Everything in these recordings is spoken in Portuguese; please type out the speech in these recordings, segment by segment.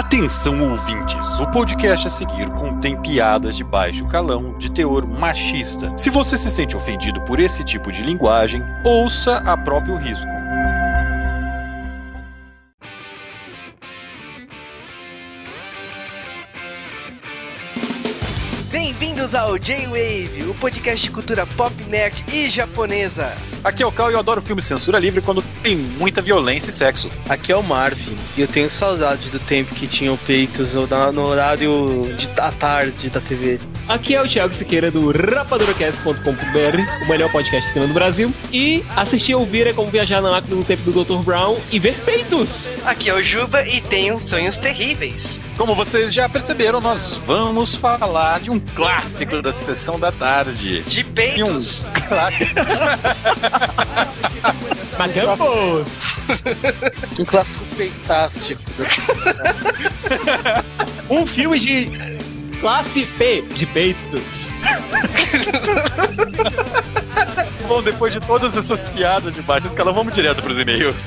Atenção, ouvintes! O podcast a seguir contém piadas de baixo calão, de teor machista. Se você se sente ofendido por esse tipo de linguagem, ouça a próprio risco. Bem-vindos ao J-Wave, o podcast de cultura pop, nerd e japonesa. Aqui é o Cal e eu adoro filme censura livre quando tem muita violência e sexo. Aqui é o Marvin e eu tenho saudade do tempo que tinham peitos no, no horário de, à tarde da TV. Aqui é o Thiago Siqueira do rapaduracast.com.br, o melhor podcast de cinema do Brasil. E assistir ou ouvir é como viajar na máquina no tempo do Dr. Brown e ver peitos. Aqui é o Juba e tenho sonhos terríveis. Como vocês já perceberam, nós vamos falar de um clássico da sessão da tarde. De peitos. Um clássico. Magambos! Um clássico peitástico. um filme de classe P de peitos. Bom, depois de todas essas piadas de baixa escala, vamos direto pros e-mails.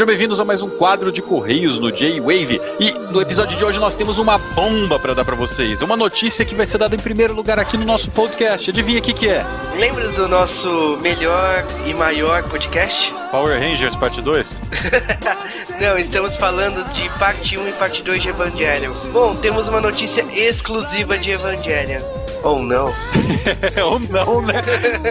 Sejam bem-vindos a mais um quadro de Correios no J-Wave. E no episódio de hoje nós temos uma bomba para dar para vocês. Uma notícia que vai ser dada em primeiro lugar aqui no nosso podcast. Adivinha o que, que é? Lembra do nosso melhor e maior podcast? Power Rangers Parte 2? Não, estamos falando de parte 1 e parte 2 de Evangelion. Bom, temos uma notícia exclusiva de Evangelion. Ou não? Ou não, né?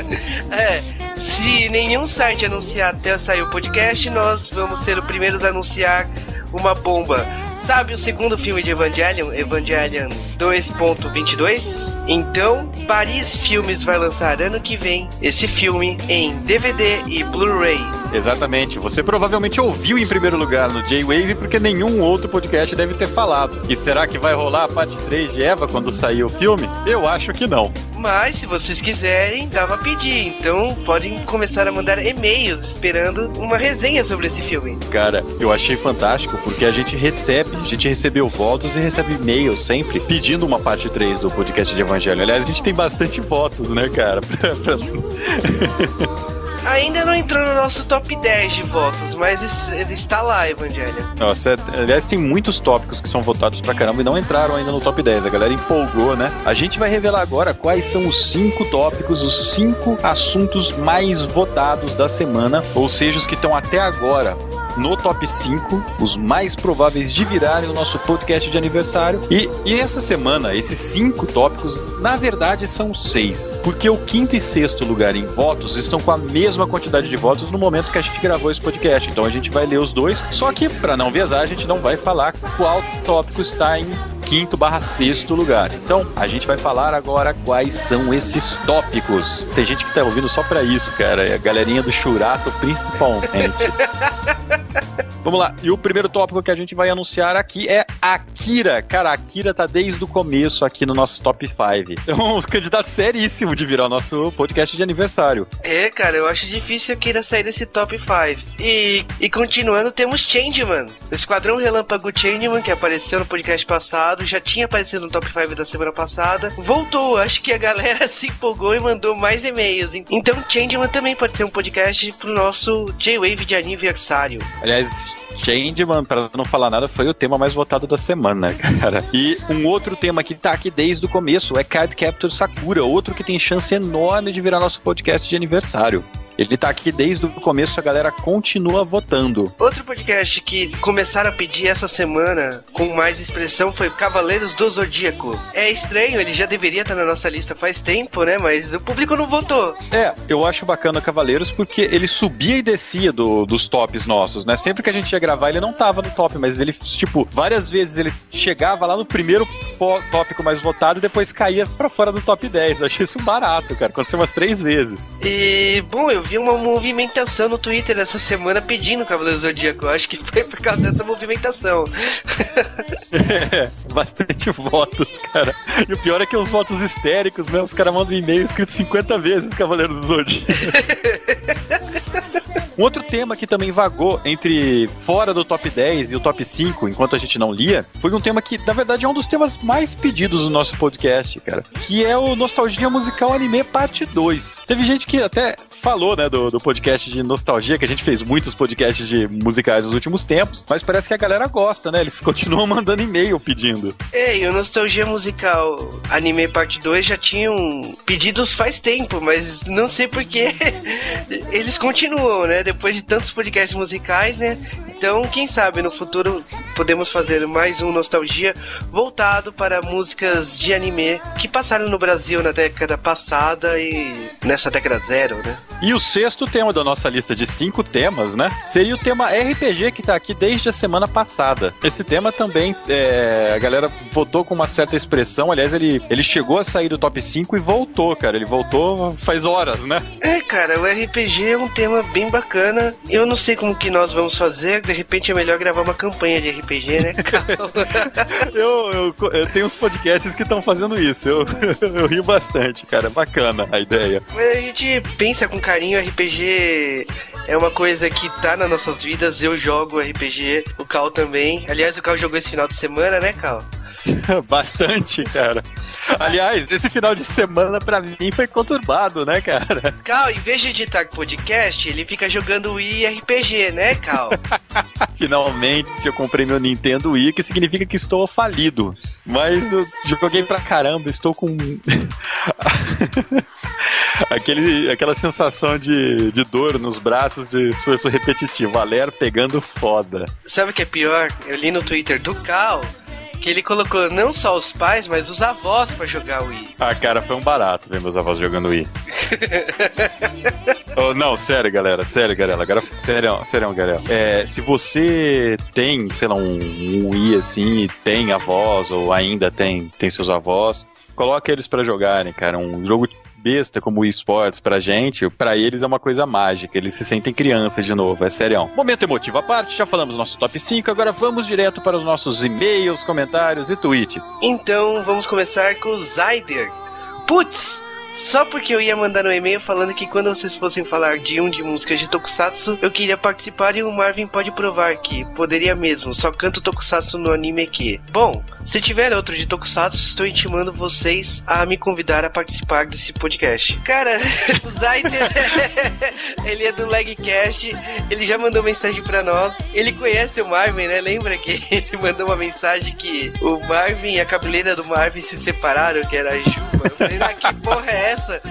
é, se nenhum site anunciar até sair o podcast, nós vamos ser os primeiros a anunciar uma bomba. Sabe o segundo filme de Evangelion, Evangelion 2.22? Então, Paris Filmes vai lançar ano que vem esse filme em DVD e Blu-ray. Exatamente. Você provavelmente ouviu em primeiro lugar no J-Wave porque nenhum outro podcast deve ter falado. E será que vai rolar a parte 3 de Eva quando sair o filme? Eu acho que não. Mas se vocês quiserem, dá pra pedir. Então podem começar a mandar e-mails esperando uma resenha sobre esse filme. Cara, eu achei fantástico porque a gente recebe, a gente recebeu votos e recebe e-mails sempre pedindo uma parte 3 do podcast de Evangelho. Aliás, a gente tem bastante votos, né, cara? Pra- pra- Ainda não entrou no nosso top 10 de votos, mas ele está lá, Evangelho. Nossa, é- aliás, tem muitos tópicos que são votados pra caramba e não entraram ainda no top 10. A galera empolgou, né? A gente vai revelar agora quais são os cinco tópicos, os cinco assuntos mais votados da semana, ou seja, os que estão até agora no top 5, os mais prováveis de virarem o nosso podcast de aniversário. E, e essa semana, esses cinco tópicos, na verdade, são seis. Porque o quinto e sexto lugar em votos estão com a mesma quantidade de votos no momento que a gente gravou esse podcast. Então a gente vai ler os dois. Só que, para não viajar, a gente não vai falar qual tópico está em quinto barra sexto lugar. Então, a gente vai falar agora quais são esses tópicos. Tem gente que tá ouvindo só pra isso, cara. É a galerinha do Churato, principalmente. Vamos lá, e o primeiro tópico que a gente vai anunciar aqui é Akira. Cara, Akira tá desde o começo aqui no nosso top 5. É um candidato seríssimo de virar o nosso podcast de aniversário. É, cara, eu acho difícil queira sair desse top 5. E, e continuando, temos Changeman. O Esquadrão Relâmpago Changeman, que apareceu no podcast passado, já tinha aparecido no top 5 da semana passada. Voltou, acho que a galera se empolgou e mandou mais e-mails. Então, Changeman também pode ser um podcast pro nosso J-Wave de aniversário. Aliás, Changeman, para não falar nada, foi o tema mais votado da semana, cara. E um outro tema que tá aqui desde o começo é Card Captor Sakura, outro que tem chance enorme de virar nosso podcast de aniversário. Ele tá aqui desde o começo, a galera continua votando. Outro podcast que começaram a pedir essa semana com mais expressão foi Cavaleiros do Zodíaco. É estranho, ele já deveria estar na nossa lista faz tempo, né? Mas o público não votou. É, eu acho bacana Cavaleiros porque ele subia e descia do- dos tops nossos, né? Sempre que a gente ia gravar, ele não tava no top, mas ele, tipo, várias vezes ele chegava lá no primeiro tópico mais votado e depois caía pra fora do top 10. Eu achei isso barato, cara. Aconteceu umas três vezes. E, bom, eu vi uma movimentação no Twitter essa semana pedindo Cavaleiro Zodíaco. Eu acho que foi por causa dessa movimentação. É, bastante votos, cara. E o pior é que os votos histéricos, né? Os caras mandam e-mail escrito 50 vezes Cavaleiro do Zodíaco. Um outro tema que também vagou entre fora do top 10 e o top 5, enquanto a gente não lia, foi um tema que, na verdade, é um dos temas mais pedidos do nosso podcast, cara. Que é o Nostalgia Musical Anime Parte 2. Teve gente que até falou, né, do, do podcast de nostalgia, que a gente fez muitos podcasts de musicais nos últimos tempos, mas parece que a galera gosta, né? Eles continuam mandando e-mail pedindo. Ei, o Nostalgia Musical Anime Parte 2 já tinham pedidos faz tempo, mas não sei porquê eles continuam, né? Depois de tantos podcasts musicais, né? Então, quem sabe no futuro podemos fazer mais um Nostalgia voltado para músicas de anime que passaram no Brasil na década passada e nessa década zero, né? E o sexto tema da nossa lista de cinco temas, né? Seria o tema RPG que tá aqui desde a semana passada. Esse tema também, é, a galera votou com uma certa expressão. Aliás, ele, ele chegou a sair do top 5 e voltou, cara. Ele voltou faz horas, né? É, cara, o RPG é um tema bem bacana. Eu não sei como que nós vamos fazer. De repente é melhor gravar uma campanha de RPG, né? eu, eu, eu tenho uns podcasts que estão fazendo isso. Eu, eu rio bastante, cara. Bacana a ideia. Mas a gente pensa com carinho, RPG é uma coisa que tá nas nossas vidas. Eu jogo RPG, o Cal também. Aliás, o Cal jogou esse final de semana, né, Cal? Bastante, cara. Aliás, esse final de semana pra mim foi conturbado, né, cara? Cal, em vez de editar podcast, ele fica jogando Wii RPG, né, Cal? Finalmente eu comprei meu Nintendo Wii, que significa que estou falido. Mas eu joguei pra caramba, estou com. Aquele, aquela sensação de, de dor nos braços de esforço repetitivo. Valer pegando foda. Sabe o que é pior? Eu li no Twitter do Cal que ele colocou não só os pais, mas os avós pra jogar o Wii. Ah, cara, foi um barato ver meus avós jogando Wii. oh, não, sério, galera, sério, galera. Agora, sério, sério, galera. É, se você tem, sei lá, um, um Wii assim, tem avós, ou ainda tem, tem seus avós, coloque eles para jogarem, cara. Um jogo besta como o esportes pra gente, pra eles é uma coisa mágica. Eles se sentem crianças de novo, é sério. Momento emotivo à parte, já falamos nosso top 5, agora vamos direto para os nossos e-mails, comentários e tweets. Então vamos começar com o Zyder. Putz! Só porque eu ia mandar um e-mail falando que quando vocês fossem falar de um de músicas de Tokusatsu, eu queria participar e o Marvin pode provar que poderia mesmo, só canto Tokusatsu no anime aqui. Bom, se tiver outro de Tokusatsu, estou intimando vocês a me convidar a participar desse podcast. Cara, o Zaiter, ele é do Lagcast, ele já mandou mensagem pra nós. Ele conhece o Marvin, né? Lembra que ele mandou uma mensagem que o Marvin e a cabeleira do Marvin se separaram, que era a Juba. Eu falei, ah, que porra é essa?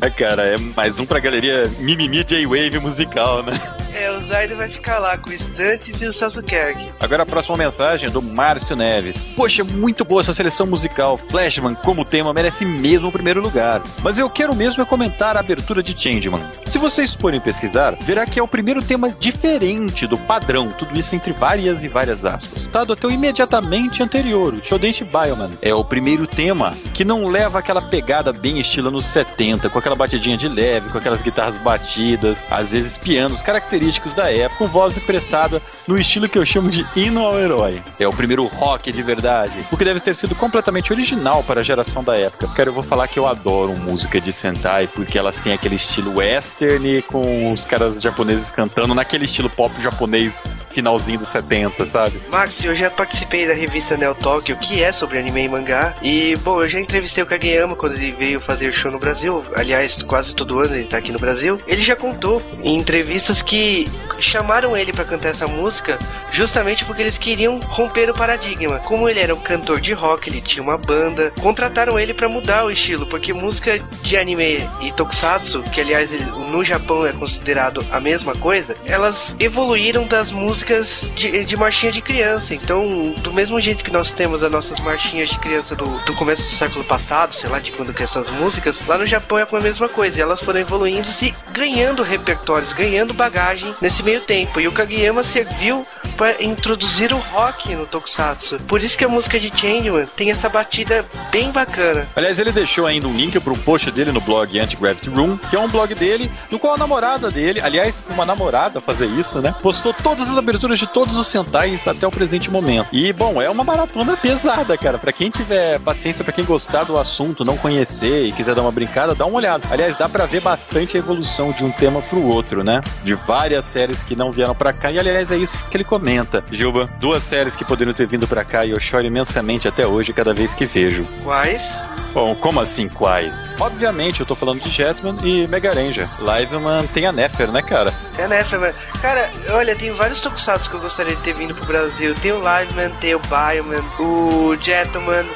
é, cara, é mais um pra galeria Mimimi J-Wave musical, né? É, o Zaido vai ficar lá com o Stantes e o Sasuke. Agora a próxima mensagem é do Márcio Neves. Poxa, muito boa essa seleção musical. Flashman, como tema, merece mesmo o primeiro lugar. Mas eu quero mesmo é comentar a abertura de Changeman. Se vocês forem pesquisar, verá que é o primeiro tema diferente do padrão, tudo isso entre várias e várias aspas. Tá até o imediatamente anterior, o Shodente Bioman. É o primeiro tema que não leva aquela pegada bem estilo anos 70, com aquela batidinha de leve, com aquelas guitarras batidas, às vezes pianos característicos da época, com voz emprestada no estilo que eu chamo de hino ao herói. É o primeiro rock de verdade, o que deve ter sido completamente original para a geração da época. Cara, eu vou falar que eu adoro música de Sentai, porque elas têm aquele estilo western com os caras japoneses cantando naquele estilo pop japonês finalzinho dos 70, sabe? Max, eu já participei da revista Neo Tokyo, que é sobre anime e mangá, e, bom, eu já entrevistei o Kageyama quando ele veio fazer show no Brasil, aliás, quase todo ano ele tá aqui no Brasil. Ele já contou em entrevistas que chamaram ele para cantar essa música justamente porque eles queriam romper o paradigma. Como ele era um cantor de rock, ele tinha uma banda, contrataram ele para mudar o estilo, porque música de anime e tokusatsu, que aliás ele, no Japão é considerado a mesma coisa, elas evoluíram das músicas de, de marchinha de criança. Então, do mesmo jeito que nós temos as nossas marchinhas de criança do, do começo do século passado, sei lá de quando que essas músicas, lá no Japão é a mesma coisa. E elas foram evoluindo e ganhando repertórios, ganhando bagagem nesse meio tempo. E o Kageyama serviu para introduzir o rock no Tokusatsu. Por isso que a música de Changeman tem essa batida bem bacana. Aliás, ele deixou ainda um link para um post dele no blog Anti-Gravity Room, que é um blog dele, no qual a namorada dele, aliás, uma namorada fazer isso, né? Postou todas as aberturas de todos os Sentais até o presente momento. E, bom, é uma maratona pesada, cara. Para quem tiver paciência, para quem gostar do assunto, não conhecer e quiser dar uma brincada, dá uma olhada. Aliás, dá para ver bastante a evolução de um tema pro outro, né? De várias séries que não vieram para cá. E, aliás, é isso que ele comenta. Gilba, duas séries que poderiam ter vindo para cá e eu choro imensamente até hoje cada vez que vejo. Quais? Bom, como assim quais? Obviamente, eu tô falando de Jetman e Mega Ranger. Liveman tem a Nefer, né, cara? É a Nefer, mas... Cara, olha, tem vários tokusatsu que eu gostaria de ter vindo pro Brasil. Tem o Liveman, tem o Bioman, o Jetman...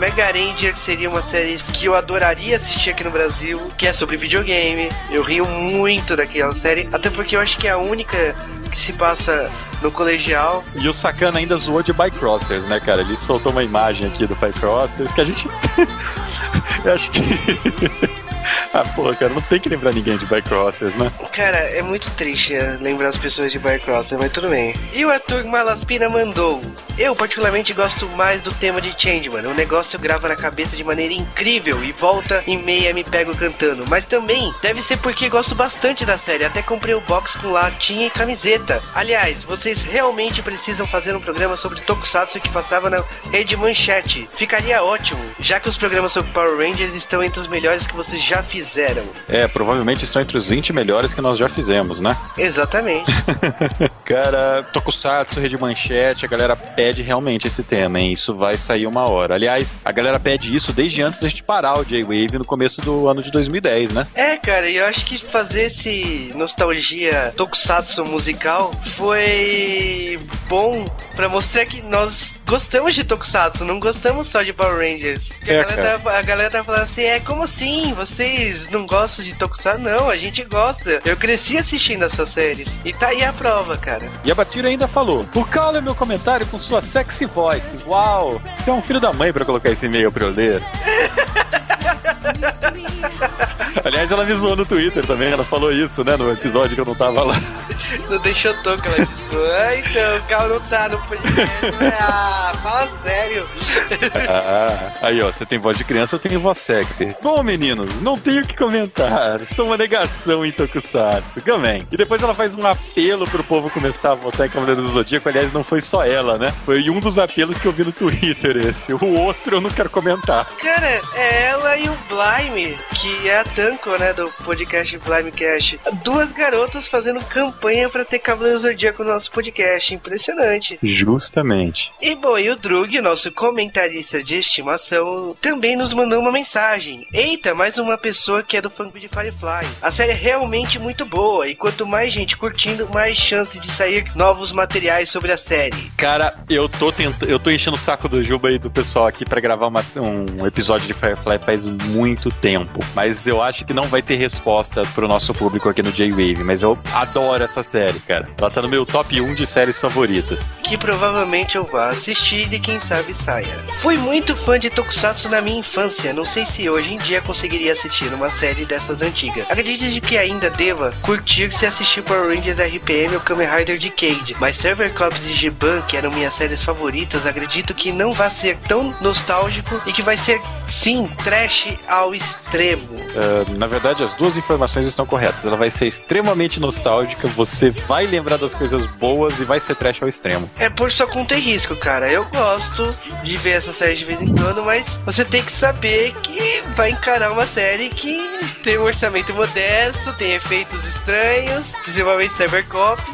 Mega Ranger seria uma série que eu adoraria assistir aqui no Brasil, que é sobre videogame. Eu rio muito daquela série, até porque eu acho que é a única que se passa no colegial. E o Sacana ainda zoou de Bycrossers, né, cara? Ele soltou uma imagem aqui do Bycrossers que a gente. eu acho que. Ah, porra, cara, não tem que lembrar ninguém de Bycrossers, né? Cara, é muito triste né, lembrar as pessoas de Bycrossers, mas tudo bem. E o Arthur Malaspina mandou. Eu, particularmente, gosto mais do tema de Changeman. O negócio grava na cabeça de maneira incrível e volta e meia me pego cantando. Mas também deve ser porque gosto bastante da série. Até comprei o box com latinha e camiseta. Aliás, vocês realmente precisam fazer um programa sobre Tokusatsu que passava na rede Manchete. Ficaria ótimo, já que os programas sobre Power Rangers estão entre os melhores que vocês já fizeram. É, provavelmente estão entre os 20 melhores que nós já fizemos, né? Exatamente. Cara, Tokusatsu, Rede Manchete, a galera pede realmente esse tema, hein? Isso vai sair uma hora. Aliás, a galera pede isso desde antes da gente parar o J-Wave no começo do ano de 2010, né? É, cara, e eu acho que fazer esse nostalgia Tokusatsu musical foi bom para mostrar que nós gostamos de Tokusatsu, não gostamos só de Power Rangers. É, a, galera tá, a, galera tá, falando assim, é como assim? Vocês não gostam de Tokusatsu? Não, a gente gosta. Eu cresci assistindo essas séries. E tá aí a prova, cara. E a Batira ainda falou, por causa meu comentário com sua sexy voice. Uau, você é um filho da mãe para colocar esse e-mail pra eu ler. Aliás, ela me zoou no Twitter também, ela falou isso, né, no episódio que eu não tava lá. Não deixou toque, ela disse, ah, então, o carro não tá no podcast. Ah, fala sério. Ah, aí, ó, você tem voz de criança, eu tenho voz sexy. Bom, meninos, não tenho o que comentar. Sou uma negação em Tokusatsu. Gamen. E depois ela faz um apelo pro povo começar a votar em Cavaleiro do Zodíaco. Aliás, não foi só ela, né? Foi um dos apelos que eu vi no Twitter esse. O outro eu não quero comentar. Cara, é ela e o Blime, que é a Tanko, né, do podcast Blimecast. Duas garotas fazendo campanha para ter Cavaleiro do Zodíaco no nosso podcast. Impressionante. Justamente. E bom, e o Drug, nosso comentarista de estimação, também nos mandou uma mensagem. Eita, mais uma pessoa que é do fã de Firefly. A série é realmente muito boa e quanto mais gente curtindo, mais chance de sair novos materiais sobre a série. Cara, eu tô tentando, eu tô enchendo o saco do Juba e do pessoal aqui para gravar uma, um episódio de Firefly faz muito tempo, mas eu acho que não vai ter resposta pro nosso público aqui no J-Wave, mas eu adoro essa série, cara. Ela tá no meu top 1 de séries favoritas. Que provavelmente eu vá assistir e quem sabe saia. Fui muito fã de Tokusatsu na minha infância, não sei se hoje em dia conseguiria assistir uma série dessas antigas. Acredito de que ainda deva curtir se assistir Power Rangers RPM ou Kamen Rider Decade, mas Server Cops e Giban, que eram minhas séries favoritas, acredito que não vai ser tão nostálgico e que vai ser, sim, trash ao extremo. Uh, na verdade, as duas informações estão corretas. Ela vai ser extremamente nostálgica, você vai lembrar das coisas boas e vai ser trash ao extremo. É por sua conta e risco, cara. Eu gosto de ver essa série de vez em quando, mas você tem que saber que vai encarar uma série que tem um orçamento modesto, tem efeitos estranhos, principalmente Cybercops.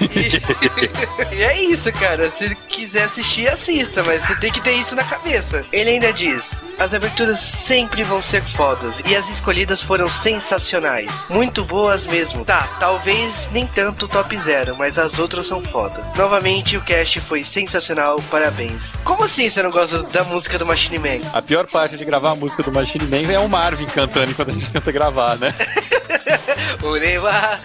e... e é isso, cara. Se quiser assistir, assista, mas você tem que ter isso na cabeça. Ele ainda diz: as aberturas sempre vão ser fodas e as escolhidas foram sensacionais. Muito boas mesmo. Tá, talvez nem tanto top zero, mas as outras são foda. Novamente, o cast foi sensacional, parabéns. Como assim você não gosta da música do Machine Man? A pior parte de gravar a música do Machine Man é o Marvin cantando enquanto a gente tenta gravar, né? Ureba!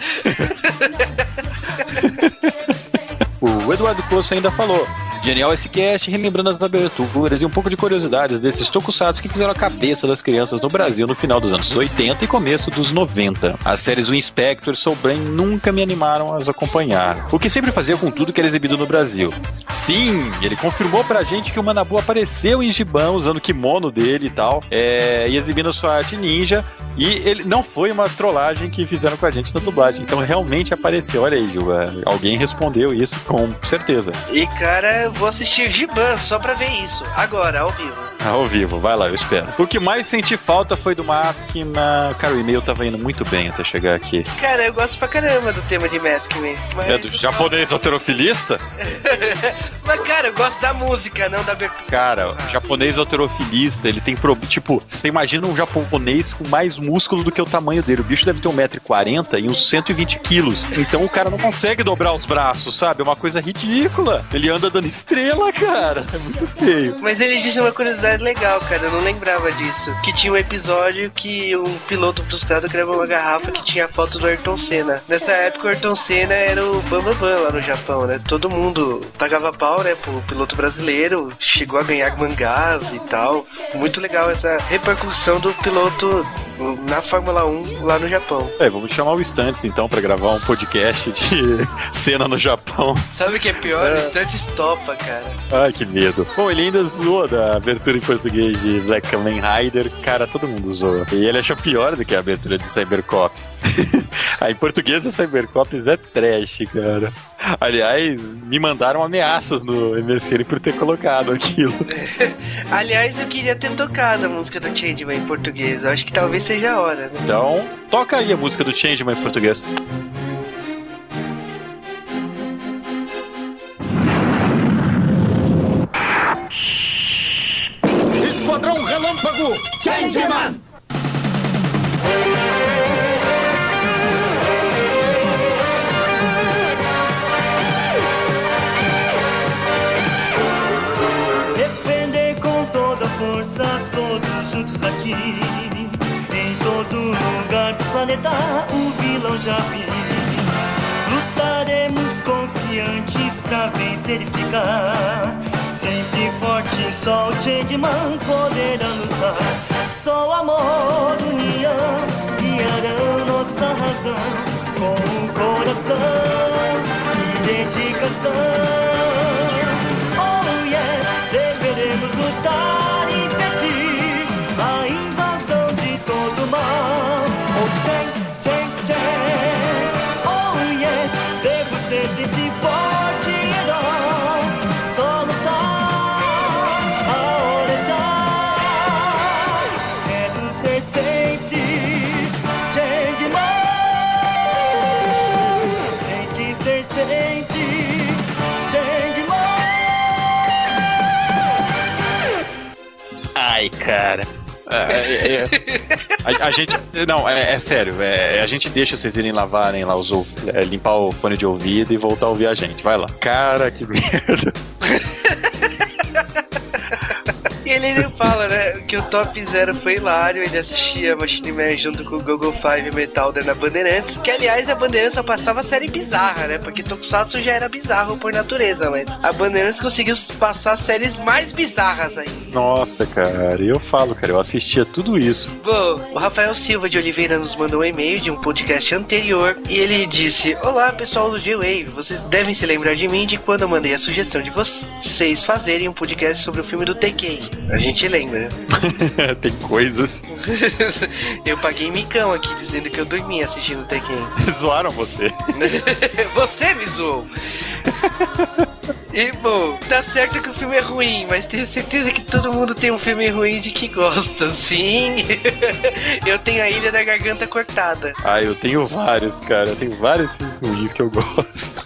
O Eduardo Coço ainda falou. Genial esse cast, relembrando as aberturas e um pouco de curiosidades desses tokusatsu que fizeram a cabeça das crianças no Brasil no final dos anos 80 e começo dos 90. As séries O Inspector e Soul Brain nunca me animaram a as acompanhar, o que sempre fazia com tudo que era exibido no Brasil. Sim, ele confirmou pra gente que o Manabu apareceu em Giban usando o kimono dele e tal, é, e exibindo sua arte ninja, e ele não foi uma trollagem que fizeram com a gente na dublagem. Então realmente apareceu. Olha aí, Gilva. Alguém respondeu isso com certeza. E cara, eu vou assistir Giban só pra ver isso. Agora, ao vivo. Ao vivo, vai lá, eu espero. O que mais senti falta foi do Maskman. Cara, o e-mail tava indo muito bem até chegar aqui. Cara, eu gosto pra caramba do tema de Maskman. Mas... É do japonês alterofilista? mas, cara, eu gosto da música, não da abertura. Cara, ah. japonês alterofilista, ele tem. Pro... Tipo, você imagina um japonês com mais músculo do que o tamanho dele. O bicho deve ter 1,40m e uns 120 quilos. Então o cara não consegue dobrar os braços, sabe? É uma coisa ridícula. Ele anda dando estrela, cara. É muito feio. Mas ele disse uma curiosidade legal, cara. Eu não lembrava disso. Que tinha um episódio que um piloto frustrado gravou uma garrafa que tinha a foto do Ayrton Senna. Nessa época, o Ayrton Senna era o Bambam Bam, Bam lá no Japão, né? Todo mundo pagava pau, né, pro piloto brasileiro. Chegou a ganhar mangás e tal. Muito legal essa repercussão do piloto na Fórmula 1 lá no Japão. É, vamos chamar o Stantes então para gravar um podcast de cena no Japão. Sabe o que é pior? É. O Stantes topa, cara. Ai, que medo. Bom, ele ainda zoou da abertura em português de Black Kamen Rider. Cara, todo mundo zoa. E ele achou pior do que a abertura de Cybercops. Aí, em português, o Cybercops é trash, cara. Aliás, me mandaram ameaças no MSN por ter colocado aquilo. Aliás, eu queria ter tocado a música do Changeman em português. Eu acho que talvez seja a hora, né? Então, toca aí a música do Changeman em português. Esquadrão Relâmpago Changeman! Planeta o vilão já vi. Lutaremos confiantes pra vencer e ficar. Sempre forte, só o Changeman poderá lutar. Só amor, união, guiarão nossa razão. Com o coração e dedicação. Cara. É, é, é, a, a, gente. Não, é, é sério. É, a gente deixa vocês irem lavarem lá, os, é, limpar o fone de ouvido e voltar a ouvir a gente. Vai lá. Cara, que merda. fala, né, que o Top Zero foi hilário, ele assistia Machine Man junto com o Google Five Metalder na Bandeirantes, que aliás a Bandeirantes só passava série bizarra, né, porque Tokusatsu já era bizarro por natureza, mas a Bandeirantes conseguiu passar séries mais bizarras aí. Nossa, cara, eu falo, cara, eu assistia tudo isso. Bom, o Rafael Silva de Oliveira nos mandou um e-mail de um podcast anterior e ele disse: Olá, pessoal do G-Wave, vocês devem se lembrar de mim de quando eu mandei a sugestão de vocês fazerem um podcast sobre o filme do Tekken. A gente lembra. Tem coisas. eu paguei micão aqui dizendo que eu dormia assistindo Tekken. Zoaram você. você me zoou. E bom, tá certo que o filme é ruim, mas tenho certeza que todo mundo tem um filme ruim de que gosta, sim. eu tenho a Ilha da Garganta Cortada. Ah, eu tenho vários, cara. Eu tenho vários filmes ruins que eu gosto.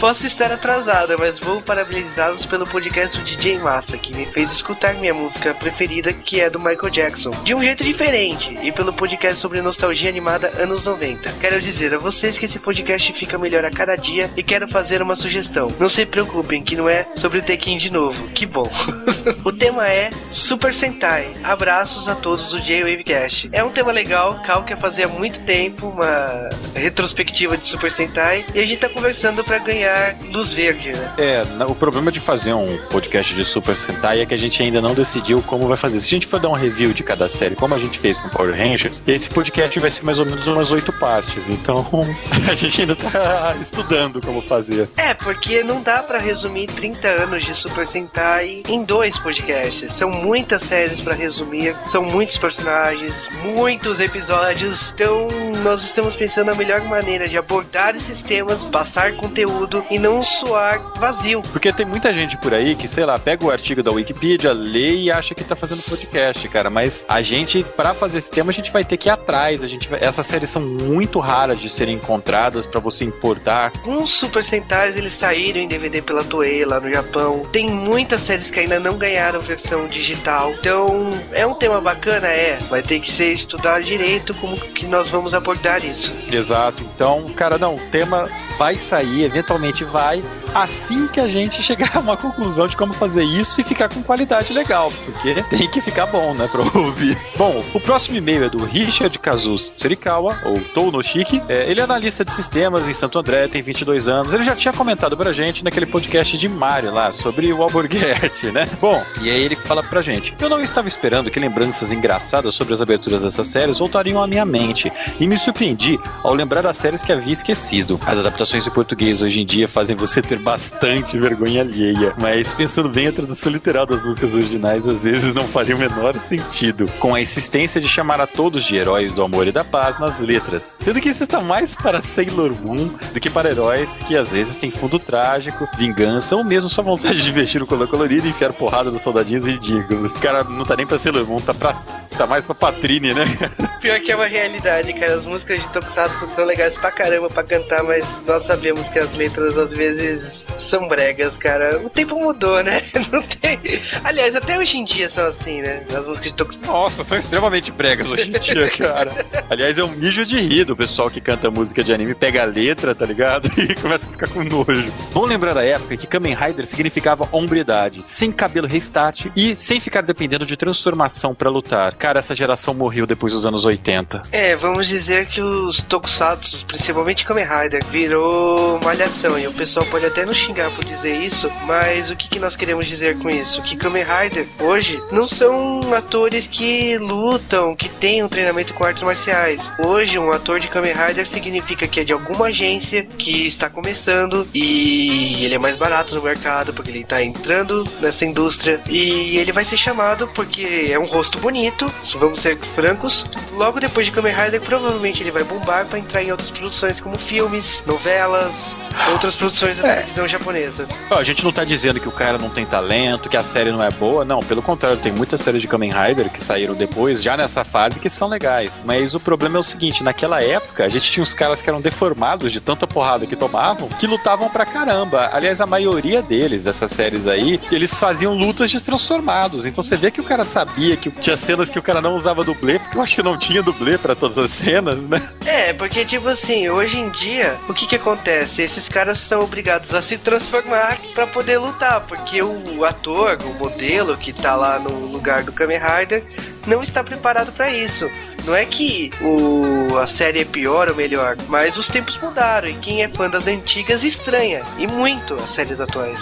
Posso estar atrasada, mas vou parabenizá-los pelo podcast do DJ Massa, que me fez escutar minha música preferida, que é do Michael Jackson, de um jeito diferente, e pelo podcast sobre nostalgia animada anos 90. Quero dizer a vocês que esse podcast fica melhor a cada dia e quero fazer uma sugestão. Não se preocupem que não é sobre o Tekken de novo. Que bom. o tema é Super Sentai. Abraços a todos do J-Wavecast. É um tema legal, Cal quer fazer há muito tempo uma retrospectiva de Super Sentai e a gente tá conversando para ganhar luz verde, né? É, o problema de fazer um podcast de Super Sentai é que a gente ainda não decidiu como vai fazer. Se a gente for dar um review de cada série, como a gente fez com Power Rangers, esse podcast vai ser mais ou menos umas oito partes. Então, a gente ainda tá estudando como fazer. É, porque não dá para resumir 30 anos de Super Sentai em dois podcasts. São muitas séries para resumir, são muitos personagens, muitos episódios. Então, nós estamos pensando a melhor maneira de abordar esses temas, passar conteúdo e não soar vazio. Porque tem muita gente por aí que, sei lá, pega o artigo da Wikipedia, lê e acha que tá fazendo podcast, cara. Mas a gente, para fazer esse tema, a gente vai ter que ir atrás. A gente vai... Essas séries são muito raras de serem encontradas para você importar. Uns Super Sentais eles saíram em DVD pela Toei lá no Japão. Tem muitas séries que ainda não ganharam versão digital. Então, é um tema bacana, é. Vai ter que ser estudado direito como que nós vamos abordar isso. Exato. Então, cara, não, o tema vai sair, eventualmente vai, assim que a gente chegar a uma conclusão de como fazer isso e ficar com qualidade legal, porque tem que ficar bom, né, pra ouvir. Bom, o próximo e-mail é do Richard Kazus Tsurikawa, ou Tou no Shiki. É, ele é analista de sistemas em Santo André, tem 22 anos. Ele já tinha comentado pra gente naquele podcast de Mario lá, sobre o Alborguete, né? Bom, e aí ele fala pra gente: Eu não estava esperando que lembranças engraçadas sobre as aberturas dessas séries voltariam à minha mente, e me surpreendi ao lembrar das séries que havia esquecido. As adaptações em português hoje em dia fazem você ter bastante vergonha alheia, mas pensando bem, a tradução literal das músicas originais às vezes não faria o menor sentido, com a insistência de chamar a todos de heróis do amor e da paz nas letras, sendo que isso está mais para Sailor Moon do que para heróis que às vezes têm fundo trágico, vingança ou mesmo só vontade de vestir o color colorido e enfiar porrada dos soldadinhos ridículos. Cara, não tá nem pra Sailor Moon, tá, pra, tá mais pra Patrine, né? Pior que é uma realidade, cara. As músicas de Tokusatsu são legais pra caramba pra cantar, mas nós sabemos que as letras às vezes são bregas, cara. O tempo mudou, né? Não tem. Aliás, até hoje em dia são assim, né? As músicas de Tokusatsu. Nossa, são extremamente bregas hoje em dia, cara. Aliás, é um mijo de rir do pessoal que canta música de anime, pega a letra, tá ligado? E começa a ficar com nojo. Vamos lembrar da época que Kamen Rider significava hombridade, sem cabelo restart e sem ficar dependendo de transformação pra lutar. Cara, essa geração morreu depois dos anos 80. É, vamos dizer que os Tokusatsu, principalmente Kamen Rider, virou malhação. E o pessoal pode até nos xingar por dizer isso, mas o que, que nós queremos dizer com isso? Que Kamen Rider, hoje, não são atores que lutam, que têm um treinamento com artes marciais. Hoje, um ator de Kamen Rider significa que é de alguma agência que está começando e ele é mais barato no mercado porque ele está entrando nessa indústria e ele vai ser chamado porque é um rosto bonito, vamos ser francos. Logo depois de Kamen Rider, provavelmente ele vai bombar para entrar em outras produções como filmes, novelas, outras produções da televisão japonesa. Ó, a gente não tá dizendo que o cara não tem talento, que a série não é boa, não, pelo contrário, tem muitas séries de Kamen Rider que saíram depois, já nessa fase, que são legais. Mas o problema é o seguinte, naquela época, a gente tinha uns caras que eram deformados de tanta porrada que tomavam, que lutavam pra caramba. Aliás, a maioria deles, dessas séries aí, eles faziam lutas de transformados. Então você vê que o cara sabia que tinha cenas que o cara não usava dublê, porque eu acho que não tinha dublê pra todas as cenas, né? É, porque tipo assim, hoje em dia, o que que acontece? Esses caras são obrigados a se transformar pra poder lutar, porque o ator, o modelo que tá lá no lugar do Kamen Rider não está preparado pra isso. Não é que o, a série é pior ou melhor, mas os tempos mudaram e quem é fã das antigas estranha, e muito, as séries atuais.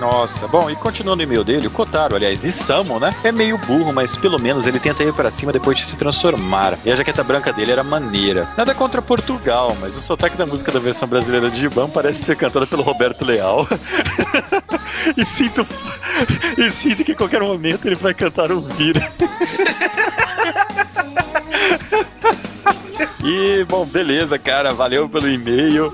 Nossa, bom, e continuando o e-mail dele, o Kotaro, aliás, e Samo, né? É meio burro, mas pelo menos ele tenta ir pra cima depois de se transformar. E a jaqueta branca dele era maneira. Nada contra Portugal, mas o sotaque da música da versão brasileira de Giban parece ser cantada pelo Roberto Leal. e sinto. E sinto que em qualquer momento ele vai cantar o Vira. E, bom, beleza, cara. Valeu pelo e-mail.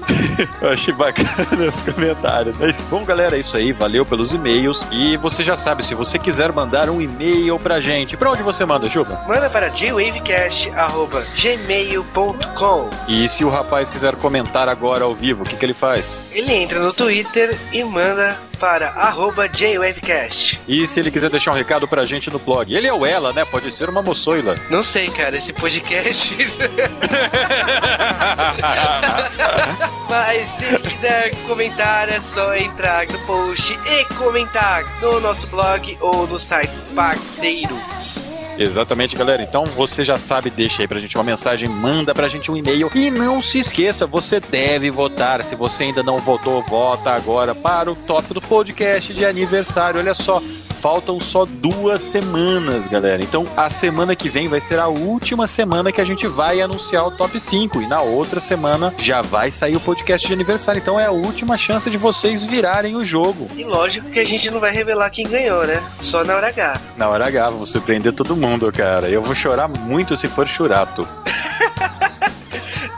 Eu achei bacana os comentários. Mas, bom, galera, é isso aí. Valeu pelos e-mails. E você já sabe, se você quiser mandar um e-mail pra gente, pra onde você manda, Juba? Manda para jwavecast.gmail.com E se o rapaz quiser comentar agora ao vivo, o que, que ele faz? Ele entra no Twitter e manda para arroba jwavecast. E se ele quiser deixar um recado pra gente no blog? Ele é o ela, né? Pode ser uma moçoila. Não sei, cara, esse podcast. Mas se quiser comentar, é só entrar no post e comentar no nosso blog ou nos sites parceiros. Exatamente, galera. Então você já sabe, deixa aí pra gente uma mensagem, manda pra gente um e-mail. E não se esqueça, você deve votar. Se você ainda não votou, vota agora para o tópico do podcast de aniversário. Olha só. Faltam só duas semanas, galera. Então, a semana que vem vai ser a última semana que a gente vai anunciar o top 5. E na outra semana já vai sair o podcast de aniversário. Então, é a última chance de vocês virarem o jogo. E lógico que a gente não vai revelar quem ganhou, né? Só na hora H. Na hora H, vamos surpreender todo mundo, cara. Eu vou chorar muito se for churato.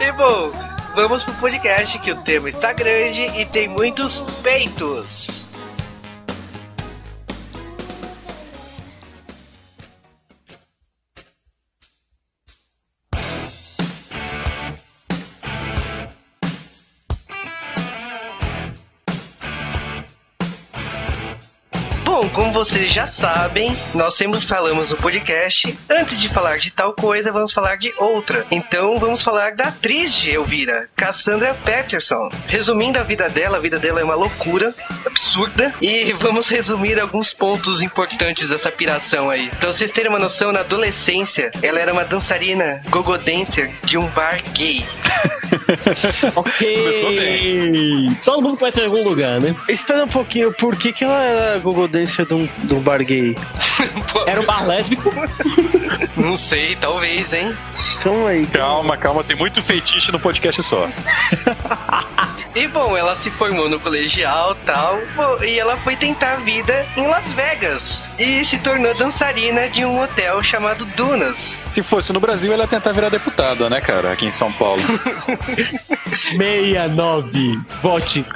E bom, vamos pro podcast que o tema está grande e tem muitos peitos. Bom, como vocês já sabem, nós sempre falamos no podcast, antes de falar de tal coisa, vamos falar de outra. Então vamos falar da atriz de Elvira, Cassandra Peterson. Resumindo a vida dela, a vida dela é uma loucura, absurda, e vamos resumir alguns pontos importantes dessa piração aí. Pra vocês terem uma noção, na adolescência, ela era uma dançarina gogo de um bar gay. Ok. Começou bem. Todo mundo conhece em algum lugar, né? Espera um pouquinho, por que, que ela era Google Dancer de um, de um bar gay? Era um bar lésbico. Não sei, talvez, hein? Calma aí. Calma, calma, tem muito feitiço no podcast só. E bom, ela se formou no colegial tal, e ela foi tentar a vida em Las Vegas. E se tornou dançarina de um hotel chamado Dunas. Se fosse no Brasil, ela ia tentar virar deputada, né, cara? Aqui em São Paulo. 69. Vote.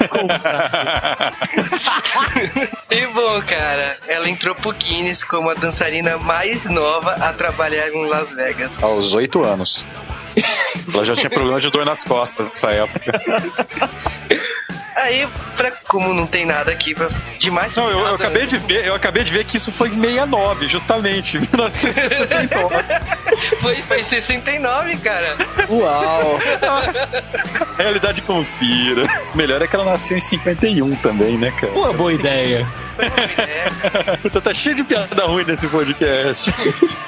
E bom, cara, ela entrou pro Guinness como a dançarina mais nova a trabalhar em Las Vegas. Aos oito anos. Ela já tinha problema de dor nas costas nessa época. Aí, pra, como não tem nada aqui pra, de mais Não, eu, eu acabei de ver, eu acabei de ver que isso foi em 69, justamente, 1969. Foi, foi 69, cara. Uau. A realidade conspira. Melhor é que ela nasceu em 51 também, né, cara? Uma boa ideia. Foi uma ideia. Então tá cheio de piada ruim nesse podcast.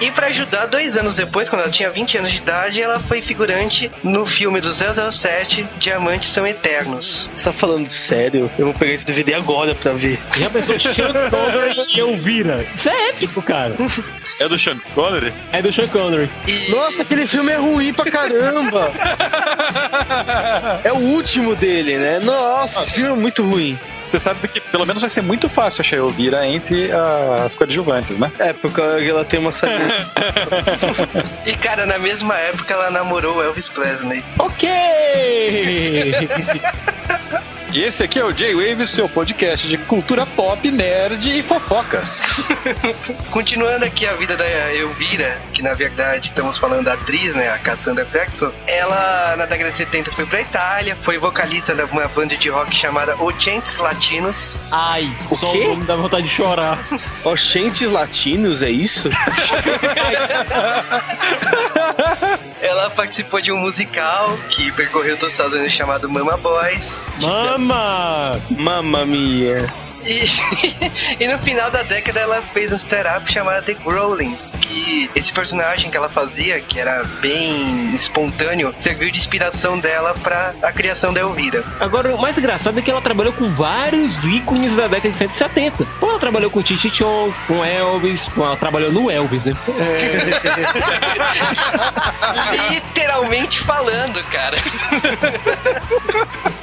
E pra ajudar, dois anos depois, quando ela tinha 20 anos de idade, ela foi figurante no filme do 007, Diamantes São Eternos. Você tá falando sério? Eu vou pegar esse DVD agora pra ver. Já pensou Sean Connery e Elvira? Isso é épico, cara. É do Sean Connery? É do Sean Connery. E Nossa, aquele filme é ruim pra caramba. É o último dele, né? Nossa, esse filme é muito ruim. Você sabe que pelo menos vai ser muito fácil achar Elvira entre ah, as coadjuvantes, né? É, porque ela tem uma saída. E cara, na mesma época ela namorou o Elvis Presley. Ok! E esse aqui é o J-Wave, o seu podcast de cultura pop, nerd e fofocas. Continuando aqui a vida da Elvira, que na verdade estamos falando da atriz, né, a Cassandra Peterson. Ela na década de 70 foi pra Itália, foi vocalista de uma banda de rock chamada Ochentes Latinos. Ai, O só quê? o nome dá vontade de chorar. Oxentes latinos, é isso? Ela participou de um musical que percorreu todos os Estados Unidos chamado Mama Boys. Mama! Mamma mia. E, e no final da década ela fez um stand-up chamado The Growlings, que esse personagem que ela fazia, que era bem espontâneo, serviu de inspiração dela pra a criação da Elvira. Agora, o mais engraçado é que ela trabalhou com vários ícones da década de 170. Ou ela trabalhou com Titi Chong, com Elvis, ou ela trabalhou no Elvis, né? Literalmente falando, cara.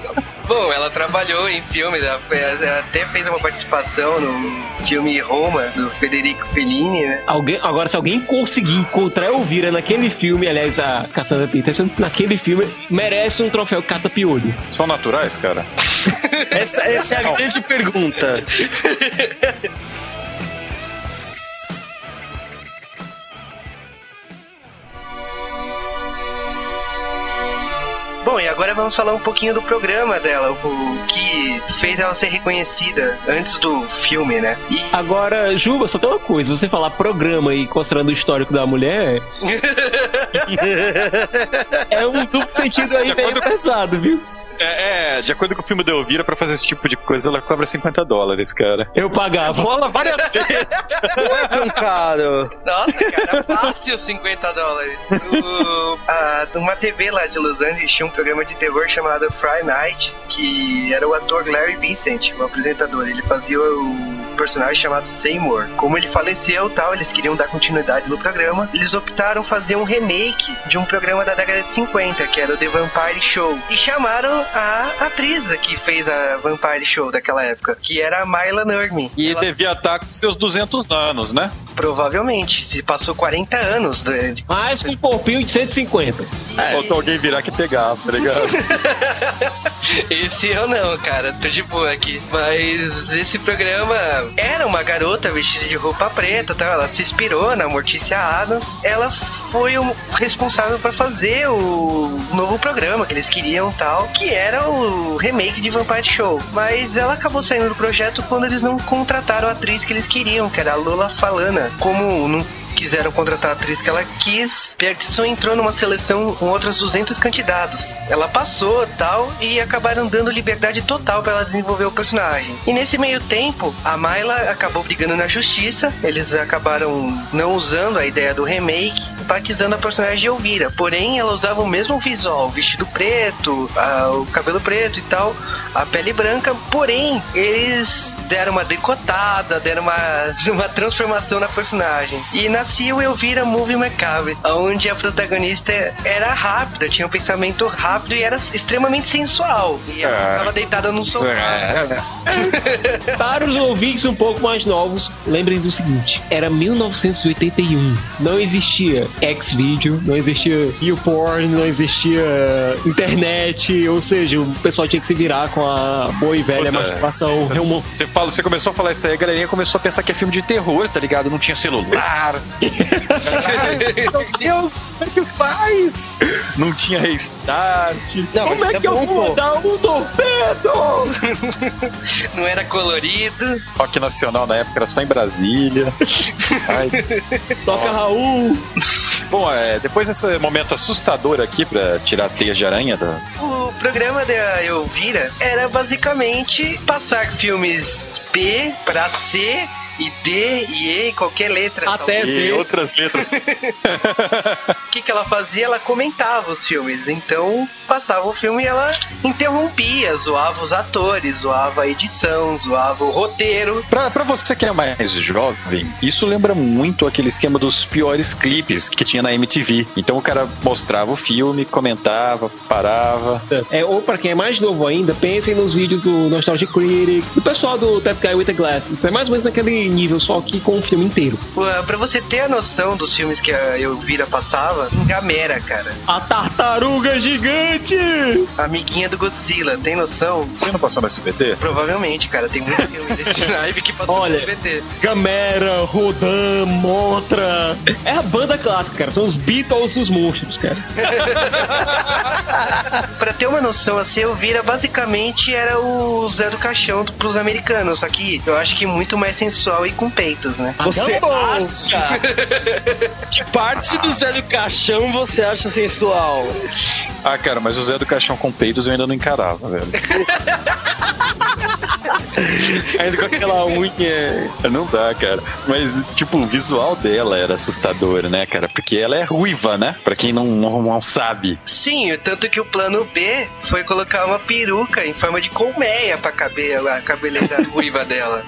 Bom, ela trabalhou em filmes, ela, foi- ela até fez uma participação no filme Roma, do Federico Fellini, né? Alguém, agora, se alguém conseguir encontrar Elvira naquele filme, aliás, a Cassandra Peterson, naquele filme, merece um troféu cata-piolho. São naturais, cara? Essa, essa é a grande pergunta. Bom, e agora vamos falar um pouquinho do programa dela, o que fez ela ser reconhecida antes do filme, né? E Agora, Juba, só tem uma coisa: você falar programa e considerando o histórico da mulher, é um duplo sentido aí meio pesado, viu? É, é, de acordo com o filme da Elvira, pra fazer esse tipo de coisa, ela cobra 50 dólares, cara. Eu pagava. Rola várias vezes. Não é tão caro. Nossa, cara, fácil 50 dólares. O- a- uma TV lá de Los Angeles tinha um programa de terror chamado Friday Night, que era o ator Larry Vincent, o apresentador. Ele fazia o personagem chamado Seymour. Como ele faleceu tal, eles queriam dar continuidade no programa. Eles optaram fazer um remake de um programa da década de 50, que era o The Vampire Show. E chamaram a atriz que fez a Vampire Show daquela época, que era a Myla Nurmi. E Ela- devia estar com seus 200 anos, né? Provavelmente, se passou 40 anos de, Mas com um corpinho de 150. Faltou alguém virar que pegava, tá ligado? Esse eu não, cara, tô de boa aqui. Mas esse programa era uma garota vestida de roupa preta, tá? ela se inspirou na Mortícia Adams. Ela foi o responsável pra fazer o novo programa que eles queriam tal, que era o remake de Vampire Show. Mas ela acabou saindo do projeto quando eles não contrataram a atriz que eles queriam, que era a Lola Falana. Como não quiseram contratar a atriz que ela quis. Peterson entrou numa seleção com outras 200 candidatos. Ela passou tal e acabaram dando liberdade total para ela desenvolver o personagem. E nesse meio tempo, a Myla acabou brigando na justiça. Eles acabaram não usando a ideia do remake, batizando a personagem de Elvira. Porém, ela usava o mesmo visual, o vestido preto, a- o cabelo preto e tal, a pele branca. Porém, eles deram uma decotada, deram uma, uma transformação na personagem. E nascia o Elvira Movie Macabre, onde a protagonista era rápida, tinha um pensamento rápido e era extremamente sensual. E ela É. estava deitada no sofá. Para os ouvintes um pouco mais novos, lembrem do seguinte: era 1981. Não existia Xvideo, não existia YouPorn, não existia internet, ou seja, o pessoal tinha que se virar com a boa e velha Puta, masturbação. Remo- Você, fala, você começou a falar isso aí, a galerinha começou a pensar que é filme de terror, tá ligado? Não tinha celular. Meu Deus, como é que faz? Não tinha restart. Não, Como é isso que eu bom, vou pô. dar um torpedo? Não era colorido. Rock Nacional na época era só em Brasília. Ai, Toca Raul. Bom, é, depois desse momento assustador aqui pra tirar a teia de aranha da. O programa da Elvira era basicamente passar filmes B pra C e D e E, qualquer letra. Até talvez. E Z. outras letras. O que, que ela fazia? Ela comentava os filmes. Então, passava o filme e ela interrompia, zoava os atores, zoava a edição, zoava o roteiro. Pra, pra você que é mais jovem, isso lembra muito aquele esquema dos piores clipes que tinha na MTV. Então o cara mostrava o filme, comentava, parava. É, ou pra quem é mais novo ainda, pensem nos vídeos do Nostalgic Critic, do pessoal do That Guy with the Glasses. É mais ou menos aquele nível, só que com o filme inteiro. Pra você ter a noção dos filmes que a Elvira passava, em Gamera, cara. A tartaruga gigante! A amiguinha do Godzilla, tem noção? Você não passou no SBT? Provavelmente, cara, tem muito filme desse naipe que passou Olha. no SBT. Gamera, Rodan, Motra. É a banda clássica, cara. São os Beatles dos monstros, cara. Pra ter uma noção, assim, Elvira basicamente era o Zé do Caixão pros americanos, só que eu acho que muito mais sensual e com peitos, né? Você acha? Que parte do Zé do Caixão você acha sensual? Ah, cara, mas o Zé do Caixão com peitos eu ainda não encarava, velho. Ainda com aquela unha. Não dá, cara. Mas, tipo, o visual dela era assustador, né, cara? Porque ela é ruiva, né? Pra quem não, não, não sabe. Sim, tanto que o plano B foi colocar uma peruca em forma de colmeia pra caber a cabeleira ruiva dela.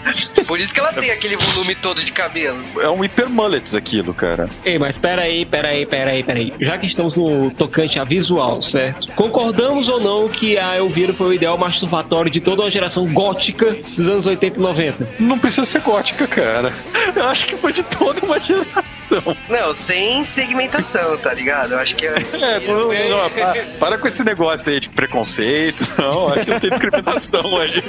Por isso que ela tem aquele volume todo de cabelo. É um hiper mullets aquilo, cara. Ei, mas peraí, peraí, peraí, peraí. Já que estamos no tocante a visual, certo? Concordamos ou não que a Elvira foi o ideal masturbatório de toda uma geração gótica dos anos 80 e 90? Não precisa ser gótica, cara. Eu acho que foi de toda uma geração. Não, sem segmentação, tá ligado? Eu acho que é. É, não, não, para, para com esse negócio aí de preconceito. Não, acho que não tem discriminação hoje.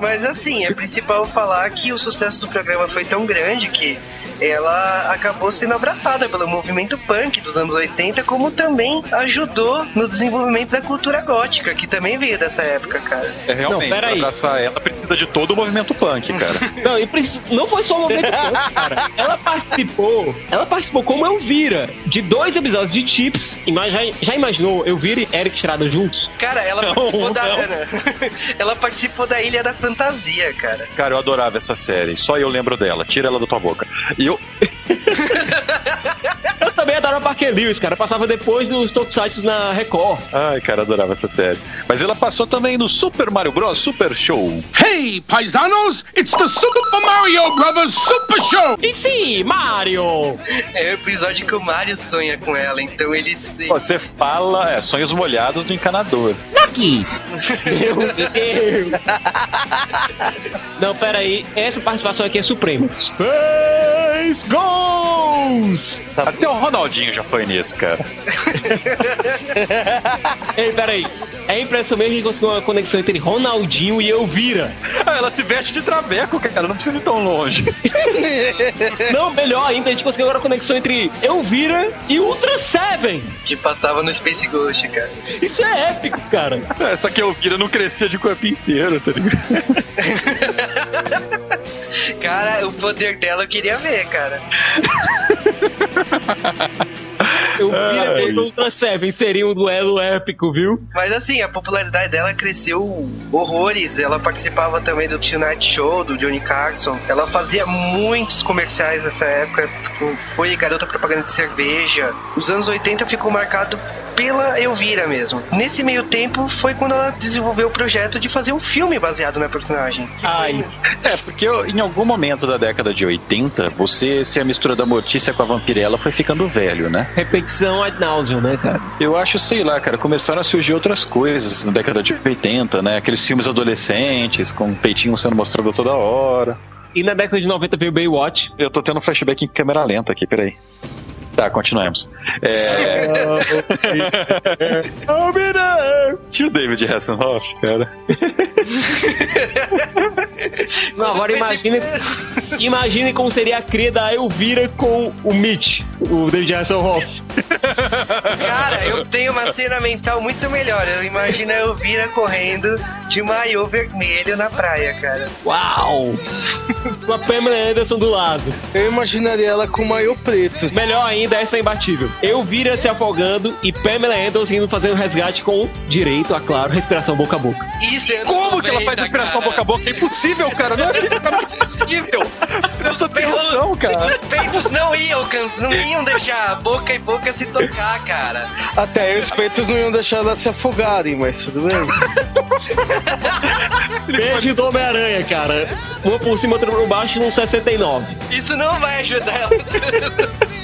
Mas assim, é principal falar que o sucesso do programa foi tão grande que ela acabou sendo abraçada pelo movimento punk dos anos 80, como também ajudou no desenvolvimento da cultura gótica, que também veio dessa época, cara. É realmente, Não, pera aí. abraçar ela precisa de todo o movimento punk, cara. Não, e não foi só o momento punk, cara. Ela participou, ela participou como Elvira, de dois episódios de Chips. Já, já imaginou Elvira e Eric Estrada juntos? Cara, ela Não, participou da não. Ana. ela participou da Ilha da Fantasia, cara. Cara, eu adorava essa série. Só eu lembro dela. Tira ela da tua boca. E eu. Eu também adoro Parker Lewis, cara. Passava depois dos Tokusatsu na Record. Ai, cara, adorava essa série. Mas ela passou também no Super Mario Bros. Super Show. Hey, paisanos, it's the Super Mario Brothers Super Show! E sim, Mario! É o episódio que o Mario sonha com ela, então ele se... Você fala, é, sonhos molhados do encanador. Meu Deus! Não, pera aí. Essa participação aqui é suprema. Space Goals! Até o Ronaldinho já foi nisso, cara. Ei, pera aí. É impressão mesmo que conseguiu uma conexão entre Ronaldinho e Elvira. Ah, ela se veste de traveco, cara. Não precisa ir tão longe. Não, melhor ainda, a gente conseguiu agora a conexão entre Elvira e Ultra Seven. que passava no Space Ghost, cara. Isso é épico, cara. Essa que eu vira não crescia de corpo inteiro, tá ligado? Cara, o poder dela eu queria ver, cara. Elvira Ai. contra Ultra Seven seria um duelo épico, viu? Mas assim, a popularidade dela cresceu horrores. Ela participava também do Tonight Show, do Johnny Carson. Ela fazia muitos comerciais nessa época. tipo, Foi garota propaganda de cerveja. Os anos 80 ficou marcado pela Elvira mesmo. Nesse meio tempo foi quando ela desenvolveu o projeto de fazer um filme baseado na personagem. Ai, É, porque eu- em algum momento da década de 80, você, se a mistura da Mortícia com a Vampirella foi ficando velho, né? Repetição ad nauseam, né, cara? Eu acho, sei lá, cara, começaram a surgir outras coisas na década de 80, né? Aqueles filmes adolescentes com peitinho sendo mostrado toda hora. E na década de 90 veio Baywatch. Eu tô tendo um flashback em câmera lenta aqui, peraí. Tá, continuemos. É... Tio David Hasselhoff, cara. Não, agora imagine, imagine como seria a cria da Elvira com o Mitch, o David Hasselhoff. Cara, eu tenho uma cena mental muito melhor. Eu imagino a Elvira correndo de maiô vermelho na praia, cara. Uau! Com a Pamela Anderson do lado. Eu imaginaria ela com maiô preto. Melhor ainda, essa é imbatível. Elvira se afogando e Pamela Anderson indo fazendo resgate com direito, a claro, respiração boca a boca. Isso é Como que ela faz respiração boca a boca? É impossível, cara. Não é fisicamente possível. Presta atenção, cara. Peitos não iam, não iam deixar boca e boca se tocar, cara. Até aí os peitos não iam deixar ela se afogarem, mas tudo bem. Beijo do Homem-Aranha, cara. Uma por cima, outra por baixo, num 69. Isso não vai ajudar ela.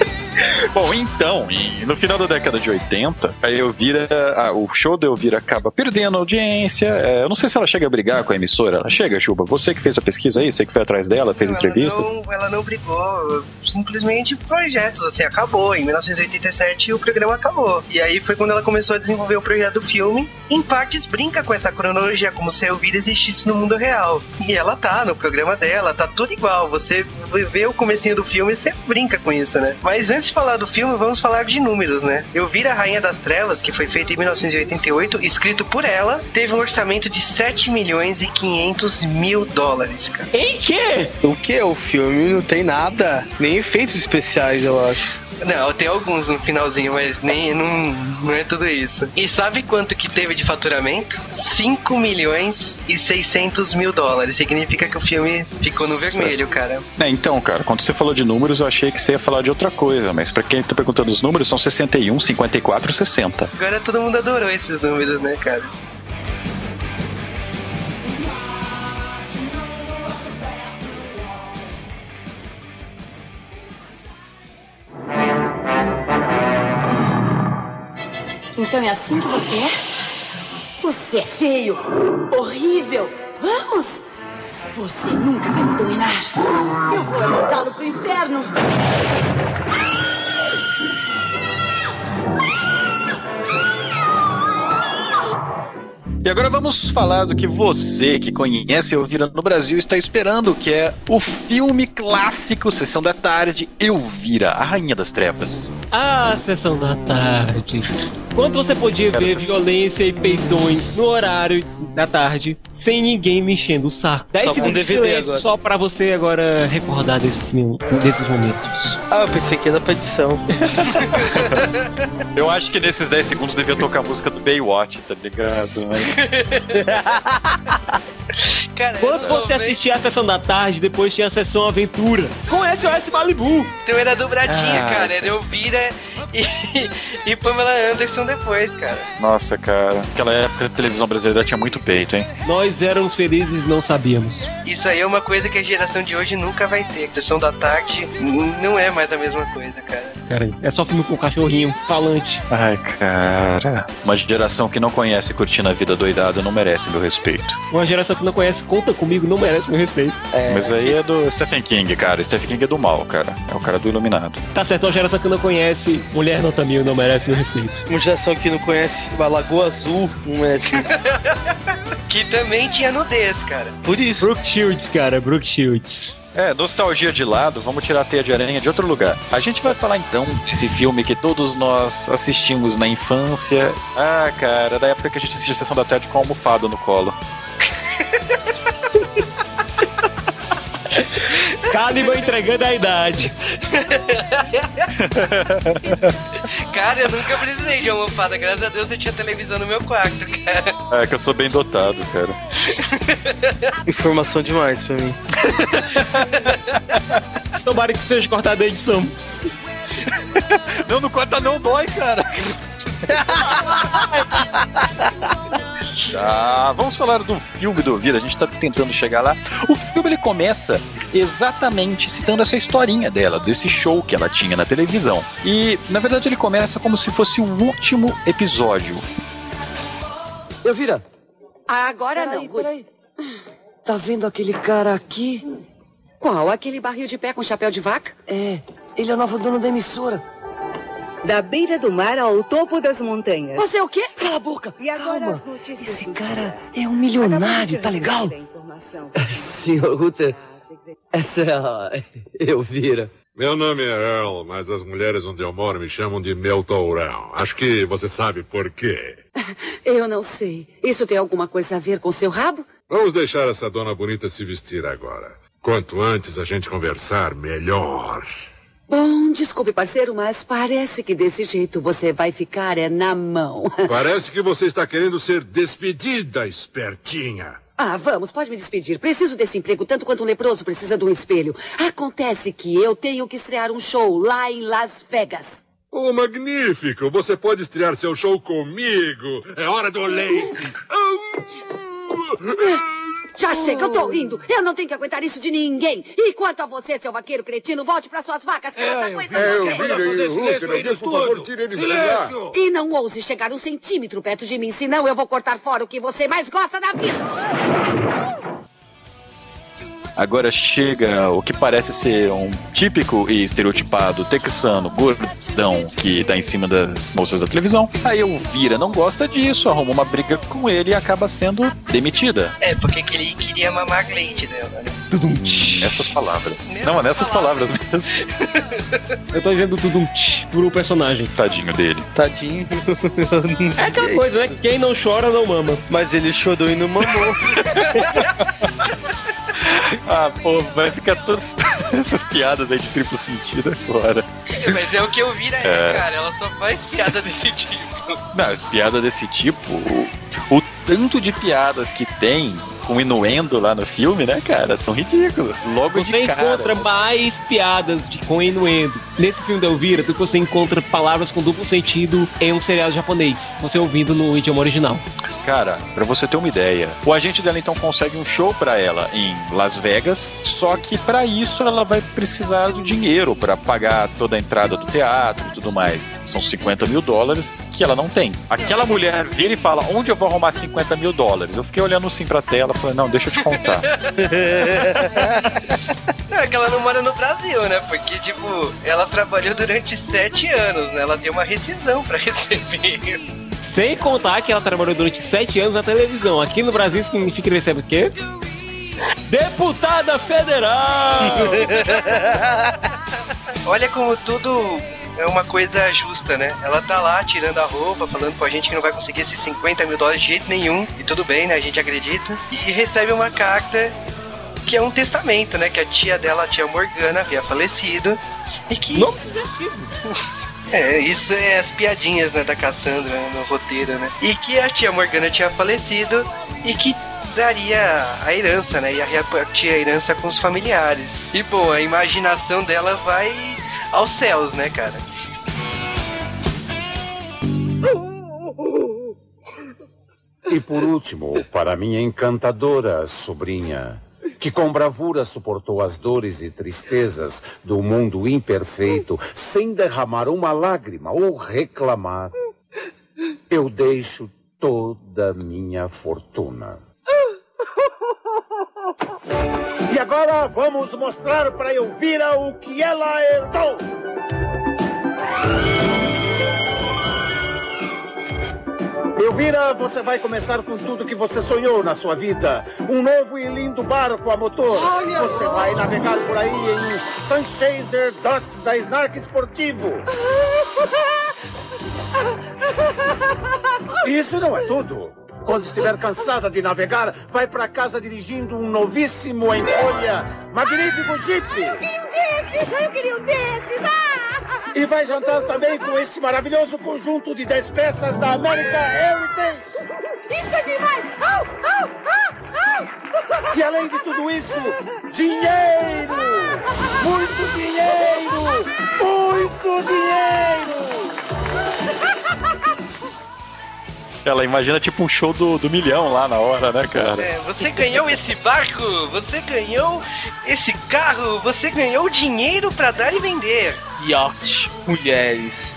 Bom, então, no final da década de 80, a Elvira, ah, o show da Elvira acaba perdendo audiência. É, eu não sei se ela chega a brigar com a emissora. Ela chega, Juba. Você que fez a pesquisa aí, você que foi atrás dela, fez entrevistas. Ela não, ela não brigou, simplesmente projetos, assim, acabou. Em 1987 o programa acabou. E aí foi quando ela começou a desenvolver o projeto do filme. Em partes brinca com essa cronologia, como se a Elvira existisse no mundo real. E ela tá no programa dela, tá tudo igual. Você vê o comecinho do filme e você brinca com isso, né? Mas antes de falar do filme, vamos falar de números, né? Eu vi a Rainha das Trevas, que foi feita em 1988, escrito por ela, teve um orçamento de 7 milhões e 500 mil dólares, cara. Em quê? O que? O filme não tem nada. Nem efeitos especiais, eu acho. Não, tem alguns no finalzinho, mas nem não, não é tudo isso. E sabe quanto que teve de faturamento? 5 milhões e 600 mil dólares. Significa que o filme ficou no vermelho, cara. É, então, cara, quando você falou de números, eu achei que você ia falar de outra coisa, mas pra quem tá perguntando os números, são 61, 54 e 60. Agora todo mundo adorou esses números, né, cara? Então é assim que você é? Você é feio, horrível. Vamos! Você nunca vai me dominar. Eu vou mandá-lo pro inferno. E agora vamos falar do que você, que conhece Elvira no Brasil, está esperando, que é o filme clássico Sessão da Tarde, Elvira, a Rainha das Trevas. Ah, sessão da tarde. Quando você podia Cara, ver violência e peidões no horário da tarde, sem ninguém me enchendo o saco. 10 Só com segundos de DVD silêncio agora. só pra você agora recordar desses, min- desses momentos. Ah, eu pensei que era pra edição. Eu acho que nesses 10 segundos devia tocar a música do Baywatch, tá ligado? Mas- Cara, Quando você assistia a sessão da tarde, depois tinha a sessão aventura com SOS Malibu. Então era dobradinha, Ah, cara. Era Elvira e, e Pamela Anderson depois, cara. Nossa, cara. Naquela época a televisão brasileira tinha muito peito, hein? Nós éramos felizes e não sabíamos. Isso aí é uma coisa que a geração de hoje nunca vai ter. Sessão da tarde não é mais a mesma coisa, cara. Cara, é só filme com cachorrinho falante. Ai, cara. Uma geração que não conhece curtindo a vida doidada não merece meu respeito. Uma geração que não conhece Conta Comigo não merece meu respeito. Mas aí é do Stephen King, cara. Stephen King é do mal, cara. É o cara do Iluminado. Tá certo, uma geração que não conhece Mulher Nota Mil não merece meu respeito. Uma geração que não conhece a Lagoa Azul, não Que também tinha nudez, cara. Por isso. Brooke Shields, cara, Brooke Shields. É, nostalgia de lado, vamos tirar a teia de aranha de outro lugar. A gente vai falar então desse filme que todos nós assistimos na infância. Ah, cara, da época que a gente assistia a Sessão da Tarde com a almofada no colo. Caliban entregando a idade. Cara, eu nunca precisei de almofada. Graças a Deus eu tinha televisão no meu quarto, cara. É que eu sou bem dotado, cara. Informação demais pra mim. Tomara que seja cortada a edição. Não, não conta não, dói, cara. Ah, vamos falar do filme do Vida, a gente tá tentando chegar lá. O filme ele começa exatamente citando essa historinha dela, desse show que ela tinha na televisão. E, na verdade, ele começa como se fosse o último episódio. Elvira, Agora não, peraí, Ruth. peraí. Tá vendo aquele cara aqui? Qual? Aquele barril de pé com chapéu de vaca? É, ele é o novo dono da emissora. Da beira do mar ao topo das montanhas. Você é o quê? Cala a boca! E agora Calma. as notícias Esse cara é um milionário, tá legal? Senhor Ruther, essa é a Elvira. Meu nome é Earl, mas as mulheres onde eu moro me chamam de meu tourão. Acho que você sabe por quê. Eu não sei. Isso tem alguma coisa a ver com seu rabo? Vamos deixar essa dona bonita se vestir agora. Quanto antes a gente conversar, melhor. Bom, desculpe, parceiro, mas parece que desse jeito você vai ficar é na mão. Parece que você está querendo ser despedida, espertinha. Ah, vamos, pode me despedir. Preciso desse emprego tanto quanto um leproso precisa de um espelho. Acontece que eu tenho que estrear um show lá em Las Vegas. Oh, magnífico! Você pode estrear seu show comigo. É hora do leite. Já chega, eu tô indo. Eu não tenho que aguentar isso de ninguém. E quanto a você, seu vaqueiro cretino, volte para suas vacas, que essa coisa não quer. E não ouse chegar um centímetro perto de mim, senão eu vou cortar fora o que você mais gosta da vida. Agora chega o que parece ser um típico e estereotipado texano, gordão, que tá em cima das moças da televisão. Aí o Vira não gosta disso, arruma uma briga com ele e acaba sendo demitida. É, porque que ele queria mamar leite dela, né? Nessas palavras. Não, nessas palavras mesmo. Eu tô dizendo tudo um tch pro personagem. Tadinho dele. Tadinho. É aquela coisa, né? Quem não chora não mama. Mas ele chorou e não mamou. Ah, pô, vai ficar todas essas piadas aí de triplo sentido agora. Mas é o que eu vi, né, É. cara? Ela só faz piada desse tipo. Não, piada desse tipo, o, o tanto de piadas que tem com inuendo lá no filme, né, cara, são ridículos. Logo Você de cara. encontra mais piadas de, com inuendo nesse filme da Elvira do que você encontra palavras com duplo sentido em um seriado japonês, você ouvindo no idioma original. Cara, pra você ter uma ideia, o agente dela então consegue um show pra ela em Las Vegas, só que pra isso ela vai precisar do dinheiro pra pagar toda a entrada do teatro e tudo mais. São 50 mil dólares que ela não tem. Aquela mulher vira e fala: Onde eu vou arrumar 50 mil dólares? Eu fiquei olhando assim pra tela e falei: Não, deixa eu te contar. Não, é que ela não mora no Brasil, né? Porque, tipo, ela trabalhou durante sete anos, né? Ela tem uma rescisão pra receber. Sem contar que ela trabalhou durante sete anos na televisão. Aqui no Brasil isso significa que recebe o quê? Deputada Federal! Olha como tudo é uma coisa justa, né? Ela tá lá tirando a roupa, falando com a gente que não vai conseguir esses 50 mil dólares de jeito nenhum. E tudo bem, né? A gente acredita. E recebe uma carta que é um testamento, né? Que a tia dela, a tia Morgana, havia falecido. E que. É, isso é as piadinhas, né, da Cassandra né, no roteiro, né? E que a tia Morgana tinha falecido e que daria a herança, né? Ia repartir a herança com os familiares. E, bom, a imaginação dela vai aos céus, né, cara? E por último, para minha encantadora sobrinha, que com bravura suportou as dores e tristezas do mundo imperfeito sem derramar uma lágrima ou reclamar, eu deixo toda a minha fortuna. E agora vamos mostrar para Elvira o que ela herdou. Elvira, você vai começar com tudo que você sonhou na sua vida. Um novo e lindo barco a motor. Você vai navegar por aí em Sunchaser Dots da Snark Esportivo. Isso não é tudo. Quando estiver cansada de navegar, vai para casa dirigindo um novíssimo em folha, magnífico Jeep. Eu queria um desses! Eu queria um desses! Ah! E vai jantar também com esse maravilhoso conjunto de 10 peças da America Heritage. Isso é demais! Au, au, au, au! E além de tudo isso, dinheiro! Muito dinheiro! Muito dinheiro! Ela imagina tipo um show do, do milhão lá na hora, né, cara? É, você ganhou esse barco, você ganhou esse carro, você ganhou dinheiro pra dar e vender. Yacht, mulheres.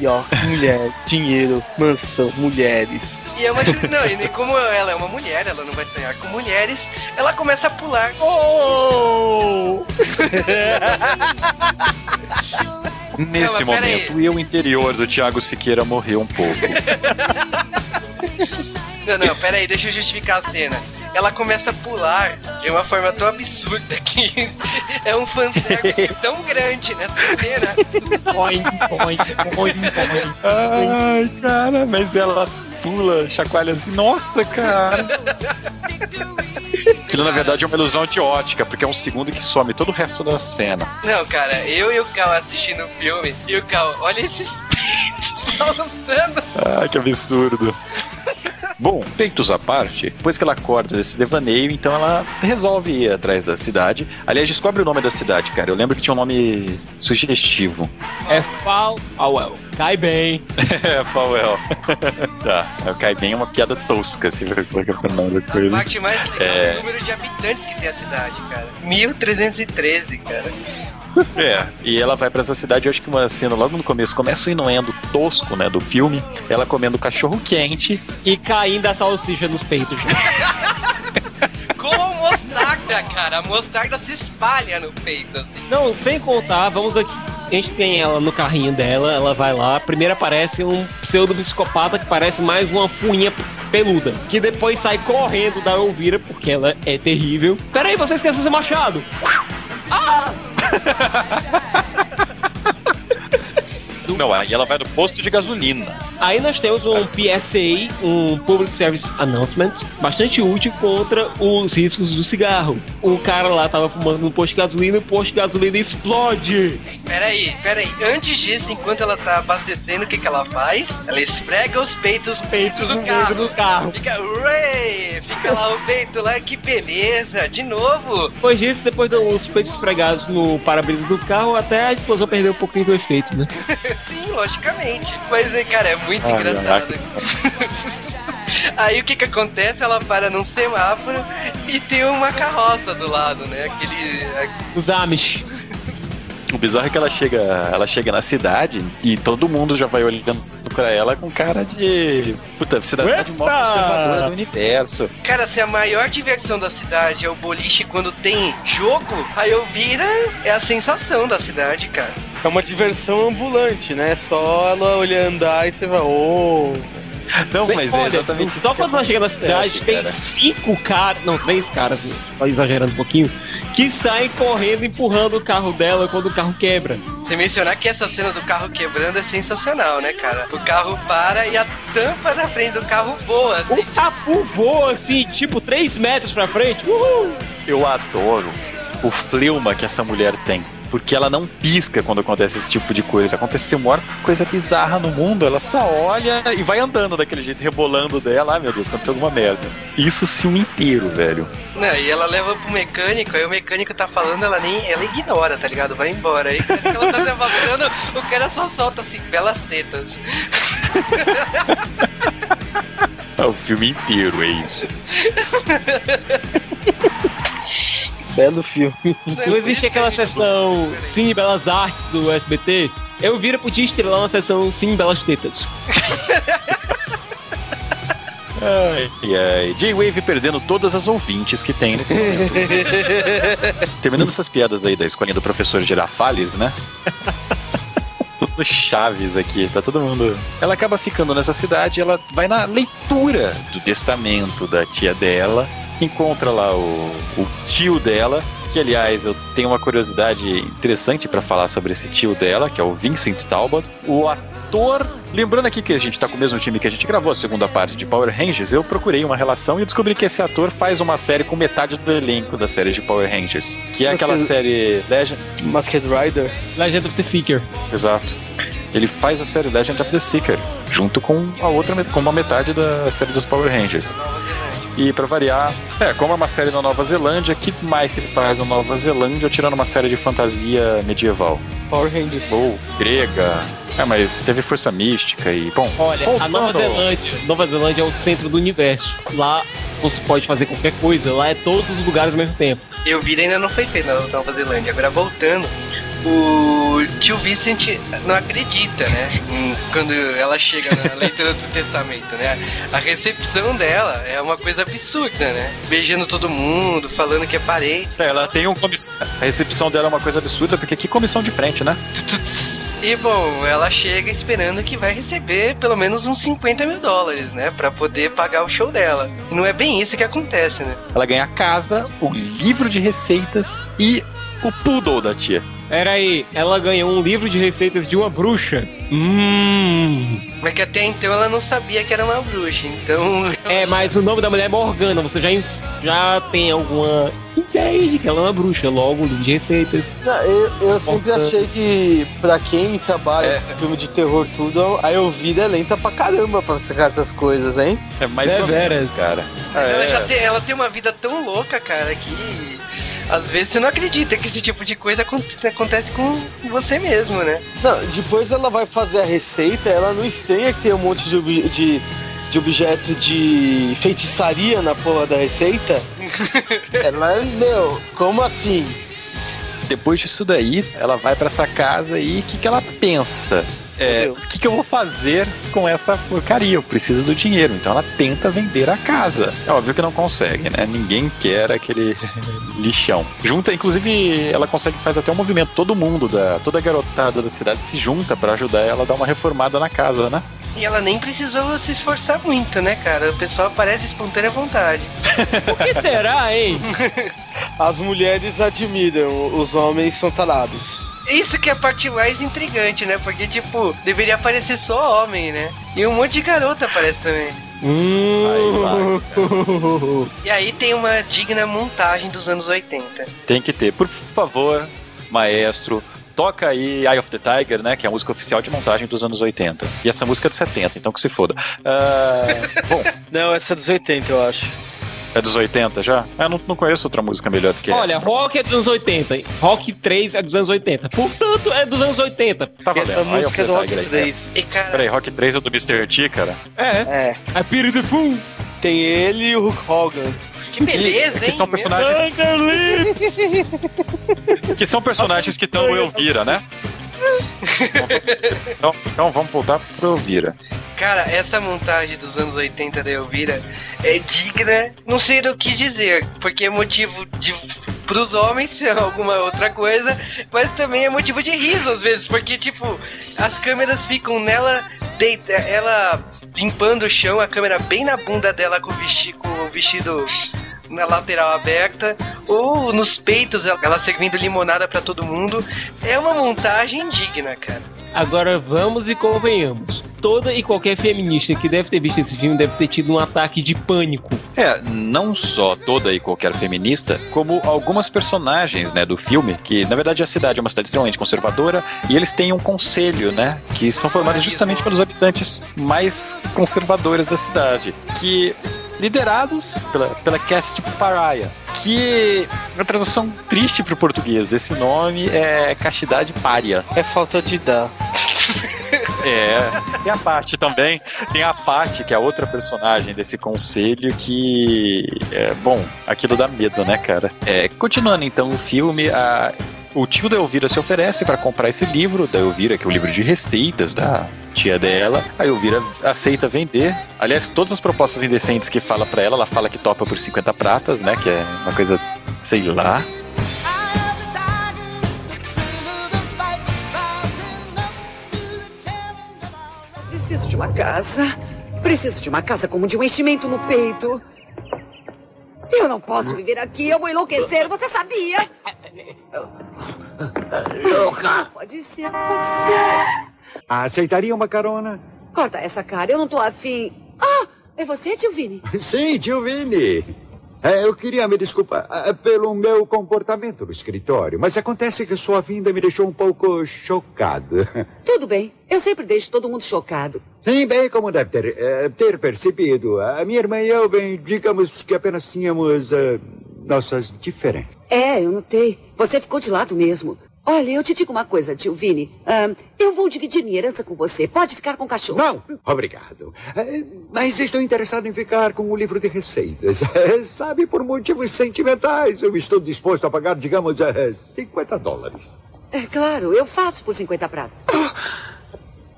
Yacht, mulheres. Dinheiro, mansão, mulheres. E é uma. Não, e nem como ela é uma mulher, ela não vai sonhar com mulheres, ela começa a pular. Oh! Nesse pera momento, e o interior do Thiago Siqueira morreu um pouco. Não, não, pera aí, deixa eu justificar a cena. Ela começa a pular de uma forma tão absurda que é um fanservice tão grande nessa cena. Boing, boing. Ai, cara, mas ela pula, chacoalha assim, nossa, cara. Aquilo na verdade é uma ilusão de ótica, porque é um segundo que some todo o resto da cena. Não, cara, eu e o Cal assistindo o filme, e o Cal, olha esses peitos balançando. Ah, que absurdo. Bom, peitos à parte, depois que ela acorda desse devaneio, então ela resolve ir atrás da cidade. Aliás, descobre o nome da cidade, cara. Eu lembro que tinha um nome sugestivo. É Fal Powell. Cai bem. é, Powell. tá, cai bem é uma piada tosca, se que é o nome da A coisa. parte mais legal é É. o número de habitantes que tem a cidade, cara. 1313, cara. É, e ela vai pra essa cidade, eu acho que uma cena logo no começo, começa o inuendo tosco, né, do filme, ela comendo cachorro quente. E caindo a salsicha nos peitos. Com mostarda! cara. A mostarda se espalha no peito, assim. Não, sem contar, vamos aqui. A gente tem ela no carrinho dela, ela vai lá. Primeiro aparece um pseudo psicopata que parece mais uma punha peluda. Que depois sai correndo da Elvira, porque ela é terrível. Peraí, você esqueceu esse machado! Ah! Não, aí ela vai no posto de gasolina. Aí nós temos um PSA, um Public Service Announcement, bastante útil contra os riscos do cigarro. Um cara lá tava fumando no posto de gasolina e o posto de gasolina explode. Peraí, peraí. Antes disso, enquanto ela tá abastecendo, o que que ela faz? Ela esfrega os peitos, peitos do no carro. do carro. Fica, ué, fica lá o peito lá, que beleza, de novo. Depois disso, depois dos peitos esfregados no para-brisa do carro, até a explosão perdeu um pouquinho do efeito, né? Logicamente. Mas, é, cara, é muito Ai, engraçado. Aí o que que acontece? Ela para num semáforo e tem uma carroça do lado, né? Aquele. Os Amish. O bizarro é que ela chega, ela chega na cidade e todo mundo já vai olhando pra ela com cara de. Puta, cidade mó conservadora do universo. Cara, se a maior diversão da cidade é o boliche quando tem jogo, a Elvira é a sensação da cidade, cara. É uma diversão ambulante, né? Só ela olhar andar e você vai, ô. Não, Sem- mas é exatamente Só quando ela chega na cidade, tem cara. cinco caras, não, três caras, né? Tô exagerando um pouquinho, que saem correndo, empurrando o carro dela quando o carro quebra. Você mencionar que essa cena do carro quebrando é sensacional, né, cara? O carro para e a tampa da frente do carro voa. Assim. O capu voa assim, tipo, três metros pra frente. Uhul! Eu adoro o fleuma que essa mulher tem. Porque ela não pisca quando acontece esse tipo de coisa. Aconteceu a maior coisa bizarra no mundo. Ela só olha e vai andando daquele jeito, rebolando dela. Ai meu Deus, aconteceu alguma merda. Isso filme inteiro, velho. Não, e ela leva pro mecânico, aí o mecânico tá falando, ela nem. Ela ignora, tá ligado? Vai embora. Aí quando ela tá se afastando, o cara só solta assim, belas tetas. É o filme inteiro, é isso. Belo filme. Não existe aquela sessão Cine Belas Artes do SBT? Eu vira podia estrelar uma sessão Cine Belas Tetas. Ai, ai. J-Wave perdendo todas as ouvintes que tem nesse momento. Terminando essas piadas aí da escolinha do professor Girafales, né? Tudo chaves aqui, tá todo mundo. Ela acaba ficando nessa cidade, ela vai na leitura do testamento da tia dela, encontra lá o, o tio dela, que aliás eu tenho uma curiosidade interessante pra falar sobre esse tio dela, que é o Vincent Talbot. O ator, lembrando aqui que a gente tá com o mesmo time que a gente gravou a segunda parte de Power Rangers, eu procurei uma relação e descobri que esse ator faz uma série com metade do elenco da série de Power Rangers, que é Mas aquela que- série Legend Masked Rider. Legend of the Seeker. Exato. Ele faz a série Legend of the Seeker, junto com a outra, com uma metade da série dos Power Rangers. E pra variar, é, como é uma série na Nova Zelândia, que mais se faz na Nova Zelândia tirando uma série de fantasia medieval? Power Rangers. Ou grega. É, mas teve força mística e, bom, Olha, a voltando- Nova Zelândia, Nova Zelândia é o centro do universo. Lá você pode fazer qualquer coisa, lá é todos os lugares ao mesmo tempo. Eu vi ainda não foi feito na Nova Zelândia. Agora voltando, o tio Vincent não acredita, né? Quando ela chega na leitura do testamento, né? A recepção dela é uma coisa absurda, né? Beijando todo mundo, falando que é parente. É, ela tem um comiss... A recepção dela é uma coisa absurda, porque que comissão de frente, né? E bom, ela chega esperando que vai receber pelo menos uns 50 mil dólares, né? Pra poder pagar o show dela. E não é bem isso que acontece, né? Ela ganha a casa, o livro de receitas e o poodle da tia. Pera aí, ela ganhou um livro de receitas de uma bruxa. Hum. Mas que até então ela não sabia que era uma bruxa, então. É, mas o nome da mulher é Morgana, você já, já tem alguma ideia de que ela é uma bruxa, logo um livro de receitas. Não, eu, eu sempre achei que pra quem trabalha com filme de terror tudo, a Elvira é lenta pra caramba pra sacar essas coisas, hein? É mais ou Deveras. menos, cara. Mas ela, É. já tem, ela tem uma vida tão louca, cara, que às vezes você não acredita que esse tipo de coisa aconte- acontece com você mesmo, né? Não, depois ela vai fazer a receita, ela não estranha que tem um monte de, de, de objeto de feitiçaria na porra da receita. ela, meu, como assim? Depois disso daí, ela vai pra essa casa e o que, que ela pensa? é, o que, que, eu vou fazer com essa porcaria? Eu preciso do dinheiro. Então ela tenta vender a casa. É óbvio que não consegue, né? Ninguém quer aquele lixão. Junta, inclusive, ela consegue faz até um movimento. Todo mundo, da, toda a garotada da cidade se junta para ajudar ela a dar uma reformada na casa, né? E ela nem precisou se esforçar muito, né, cara? O pessoal parece espontânea vontade. o que será, hein? As mulheres admiram, os homens são talados. Isso que é a parte mais intrigante, né? Porque, tipo, deveria aparecer só homem, né? E um monte de garota aparece também. Hum. Aí e aí tem uma digna montagem dos anos 80. Tem que ter. Por favor, maestro, toca aí Eye of the Tiger, né? Que é a música oficial de montagem dos anos 80. E essa música é dos 70, então que se foda. Uh, bom. Não, essa é dos 80, eu acho. É dos 80 já? Eu não, não conheço outra música melhor do que Olha, essa. Olha, rock é dos anos 80. Rock 3 é dos anos 80. Portanto, é dos anos 80. Tá valendo. Essa música é do Rock 3. E, cara... Peraí, Rock 3 é do Mr. T, cara? É. É. A Piri the Fool. Tem ele e o Hulk Hogan. Que beleza, que, hein? Que são personagens. que são personagens que estão no Elvira, né? então, então vamos voltar pro Elvira. Cara, essa montagem dos anos 80 da Elvira é digna, não sei o que dizer, porque é motivo de pros homens alguma outra coisa, mas também é motivo de riso às vezes, porque tipo, as câmeras ficam nela, deita, ela limpando o chão, a câmera bem na bunda dela com o vestido, com o vestido na lateral aberta, ou nos peitos, ela servindo limonada para todo mundo. É uma montagem digna, cara. Agora vamos e convenhamos. Toda e qualquer feminista que deve ter visto esse filme deve ter tido um ataque de pânico. É, não só toda e qualquer feminista, como algumas personagens, né, do filme, que na verdade a cidade é uma cidade extremamente conservadora e eles têm um conselho, né, que são formados justamente pelos habitantes mais conservadores da cidade, que liderados pela, pela Cast Pariah, que a tradução triste para o português desse nome é castidade pária. É falta de dar. É, tem a parte também, tem a parte que é outra personagem desse conselho que, é, bom, aquilo dá medo, né, cara? É, continuando então o filme, a, o tio da Elvira se oferece para comprar esse livro da Elvira, que é o livro de receitas da tia dela. A Elvira aceita vender. Aliás, todas as propostas indecentes que fala para ela, ela fala que topa por 50 pratas, né? Que é uma coisa, sei lá. De uma casa. Preciso de uma casa como de um enchimento no peito. Eu não posso viver aqui, eu vou enlouquecer, você sabia? Louca! Pode ser, pode ser. Aceitaria uma carona? Corta essa cara, eu não tô afim. Ah, é você, tio Vini? Sim, tio Vini. É, eu queria me desculpar é, pelo meu comportamento no escritório, mas acontece que sua vinda me deixou um pouco chocado. Tudo bem, eu sempre deixo todo mundo chocado. Sim, bem como deve ter, é, ter percebido. A minha irmã e eu, bem, digamos que apenas tínhamos uh, nossas diferenças. É, eu notei. Você ficou de lado mesmo. Olha, eu te digo uma coisa, tio Vini. Um, eu vou dividir minha herança com você. Pode ficar com o cachorro. Não, obrigado. É, mas estou interessado em ficar com o livro de receitas. Sabe, por motivos sentimentais, eu estou disposto a pagar, digamos, é, 50 dólares. É claro, eu faço por 50 pratas.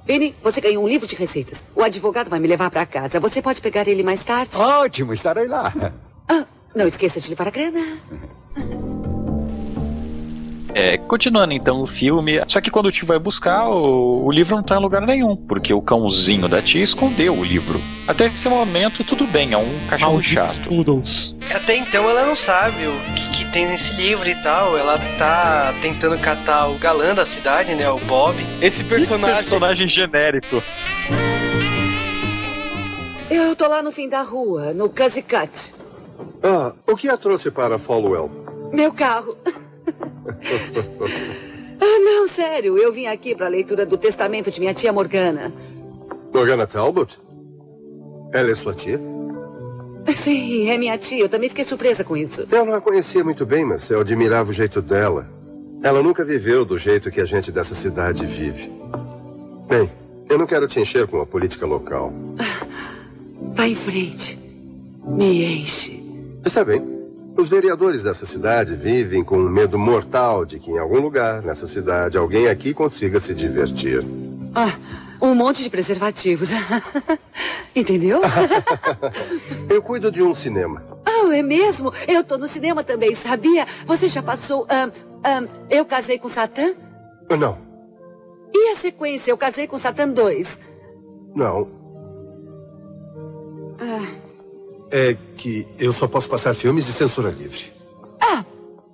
Vini, você ganhou um livro de receitas. O advogado vai me levar para casa. Você pode pegar ele mais tarde? Ótimo, estarei lá. Ah, não esqueça de levar a grana. É, continuando então o filme, só que quando o tio vai buscar, o, o, livro não tá em lugar nenhum, porque o cãozinho da tia escondeu o livro. Até esse momento, tudo bem, é um cachorro chato. Poodles. Até então ela não sabe o que, que, tem nesse livro e tal. Ela tá tentando catar o galã da cidade, né? O Bob. Esse personagem. Que personagem genérico. Eu tô lá no fim da rua, no Kazikat. Ah, o que a trouxe para Folwell? Meu carro. ah, não, sério. Eu vim aqui para a leitura do testamento de minha tia Morgana. Morgana Talbot? Ela é sua tia? Sim, é minha tia. Eu também fiquei surpresa com isso. Eu não a conhecia muito bem, mas eu admirava o jeito dela. Ela nunca viveu do jeito que a gente dessa cidade vive. Bem, eu não quero te encher com a política local. Vá em frente. Me enche. Está bem. Os vereadores dessa cidade vivem com um medo mortal de que em algum lugar nessa cidade alguém aqui consiga se divertir. Ah, um monte de preservativos. Entendeu? Eu cuido de um cinema. Ah, é mesmo? Eu tô no cinema também, sabia? Você já passou. ahn, ahn, eu casei com Satã? Não, E a sequência? Eu casei com Satã 2. não. Ah, É que eu só posso passar filmes de censura livre. ah,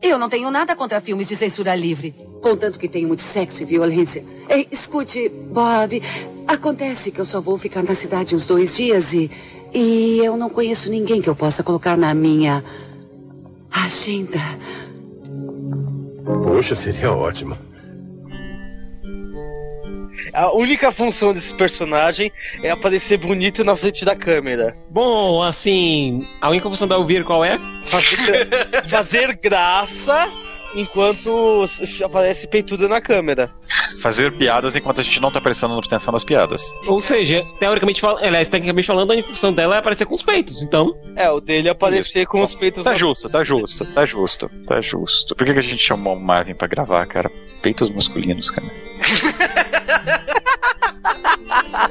eu não tenho nada contra filmes de censura livre. Contanto que tenho muito sexo e violência. Ei, escute, Bob. Acontece que eu só vou ficar na cidade uns dois dias e. E eu não conheço ninguém que eu possa colocar na minha. agenda. Poxa, seria ótimo. A única função desse personagem é aparecer bonito na frente da câmera. Bom, assim, a única função da Elvira qual é? Fazer, fazer graça enquanto aparece peituda na câmera. Fazer piadas enquanto a gente não tá prestando atenção nas piadas. Ou seja, teoricamente falando, aliás, tecnicamente falando, a única função dela é aparecer com os peitos, então. É, o dele é aparecer com os peitos Tá justo, tá justo, tá justo, tá justo. Por que, que a gente chamou o Marvin pra gravar, cara? Peitos masculinos, cara.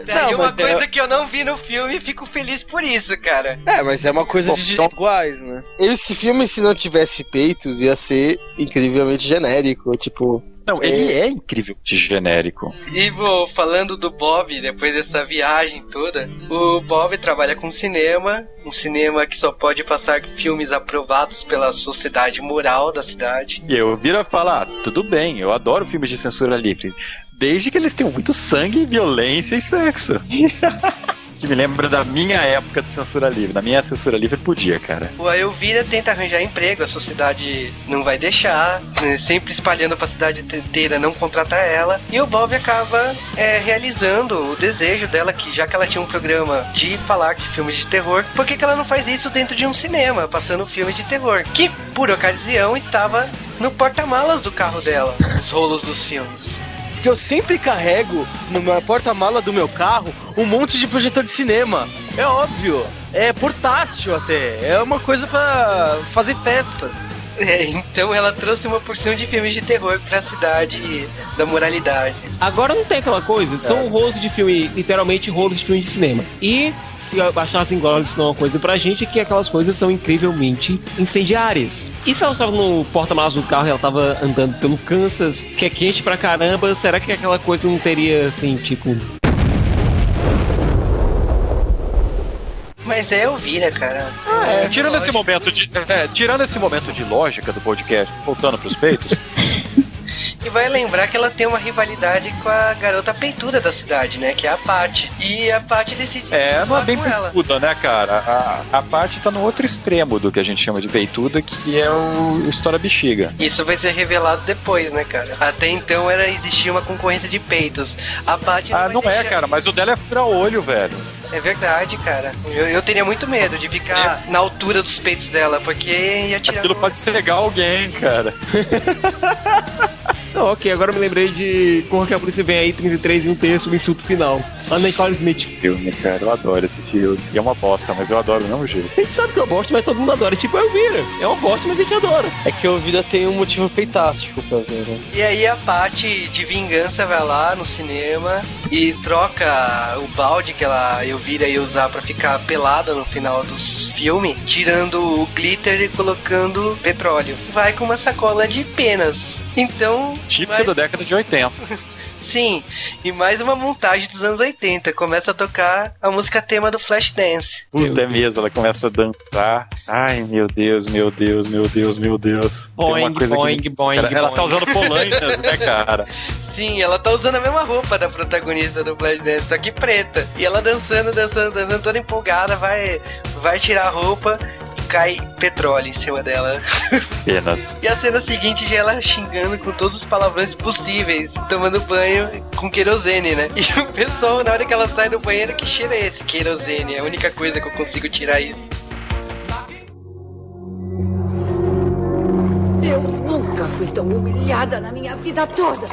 Daí Não, uma é- coisa que eu não vi no filme e fico feliz por isso, cara. É, mas é uma coisa Bom, de iguais, né? Esse filme, se não tivesse peitos, ia ser incrivelmente genérico. Tipo. Não, ele é incrivelmente genérico. E vou falando do Bob, depois dessa viagem toda, o Bob trabalha com cinema, um cinema que só pode passar filmes aprovados pela sociedade moral da cidade. E eu vira falar, ah, tudo bem, eu adoro filmes de censura livre. Desde que eles tenham muito sangue, violência e sexo. que me lembra da minha época de censura livre. Na minha censura livre podia, cara. O Elvira tenta arranjar emprego, a sociedade não vai deixar, né, sempre espalhando pra cidade inteira não contratar ela. E o Bob acaba é, realizando o desejo dela, que já que ela tinha um programa de falar de filmes de terror, por que, que ela não faz isso dentro de um cinema, passando filmes de terror? Que, por ocasião, estava no porta-malas do carro dela, os rolos dos filmes. Porque eu sempre carrego meu porta-mala do meu carro um monte de projetor de cinema. É óbvio. É portátil até. É uma coisa pra fazer festas. É, então ela trouxe uma porção de filmes de terror pra cidade da moralidade. Agora não tem aquela coisa, são rolos de filme, literalmente rolos de filme de cinema. E se achassem agora isso não é uma coisa pra gente, que aquelas coisas são incrivelmente incendiárias. E se ela estava no porta-malas do carro e ela tava andando pelo Kansas, que é quente pra caramba, será que aquela coisa não teria, assim, tipo... Mas é Elvira, cara. É, tirando esse momento de. é, tirando esse momento de lógica do podcast, voltando pros peitos. E vai lembrar que ela tem uma rivalidade com a garota peituda da cidade, né? Que é a Paty. E a Paty decide É, não é bem com ela. peituda, né, cara? A, a parte tá no outro extremo do que a gente chama de peituda, que é o História Bexiga. Isso vai ser revelado depois, né, cara? Até então era existia uma concorrência de peitos. A Paty Ah, não é, cara, mas o dela é furar olho, velho. É verdade, cara. Eu, eu teria muito medo de ficar na altura dos peitos dela, porque ia tirar. Aquilo pode cegar alguém, cara. Não, ok, agora eu me lembrei de Corra que a Polícia Vem Aí, 33 e um terço, o insulto final. Na Nicole Smith. Filme, cara, eu adoro esse filme. E é uma bosta, mas eu adoro do mesmo jeito. A gente sabe que é uma bosta, mas todo mundo adora. Tipo, eu vira. É uma bosta, mas a gente adora. É que o vida tem um motivo peitástico pra ver, né? E aí a Paty de vingança vai lá no cinema e troca o balde que ela Elvira ia usar pra ficar pelada no final dos filmes, tirando o glitter e colocando petróleo. Vai com uma sacola de penas. Então, Típico da década de 80. sim, e mais uma montagem dos anos 80. Começa a tocar a música tema do Flashdance. Puta é mesmo, ela começa a dançar. Ai, meu Deus, meu Deus, meu Deus, meu Deus. Tem uma Boing, coisa boing, que... boing, Cara, ela tá boing. usando polainas, né, cara? Sim, ela tá usando a mesma roupa da protagonista do Flashdance, só que preta. E ela dançando, dançando, dançando, toda empolgada, vai, vai tirar a roupa e cai petróleo em cima dela. Penas. E a cena seguinte já ela xingando com todos os palavrões possíveis, tomando banho com querosene, né? E o pessoal, na hora que ela sai do banheiro, que cheiro é esse? Querosene, é a única coisa que eu consigo tirar isso. Eu nunca fui tão humilhada na minha vida toda.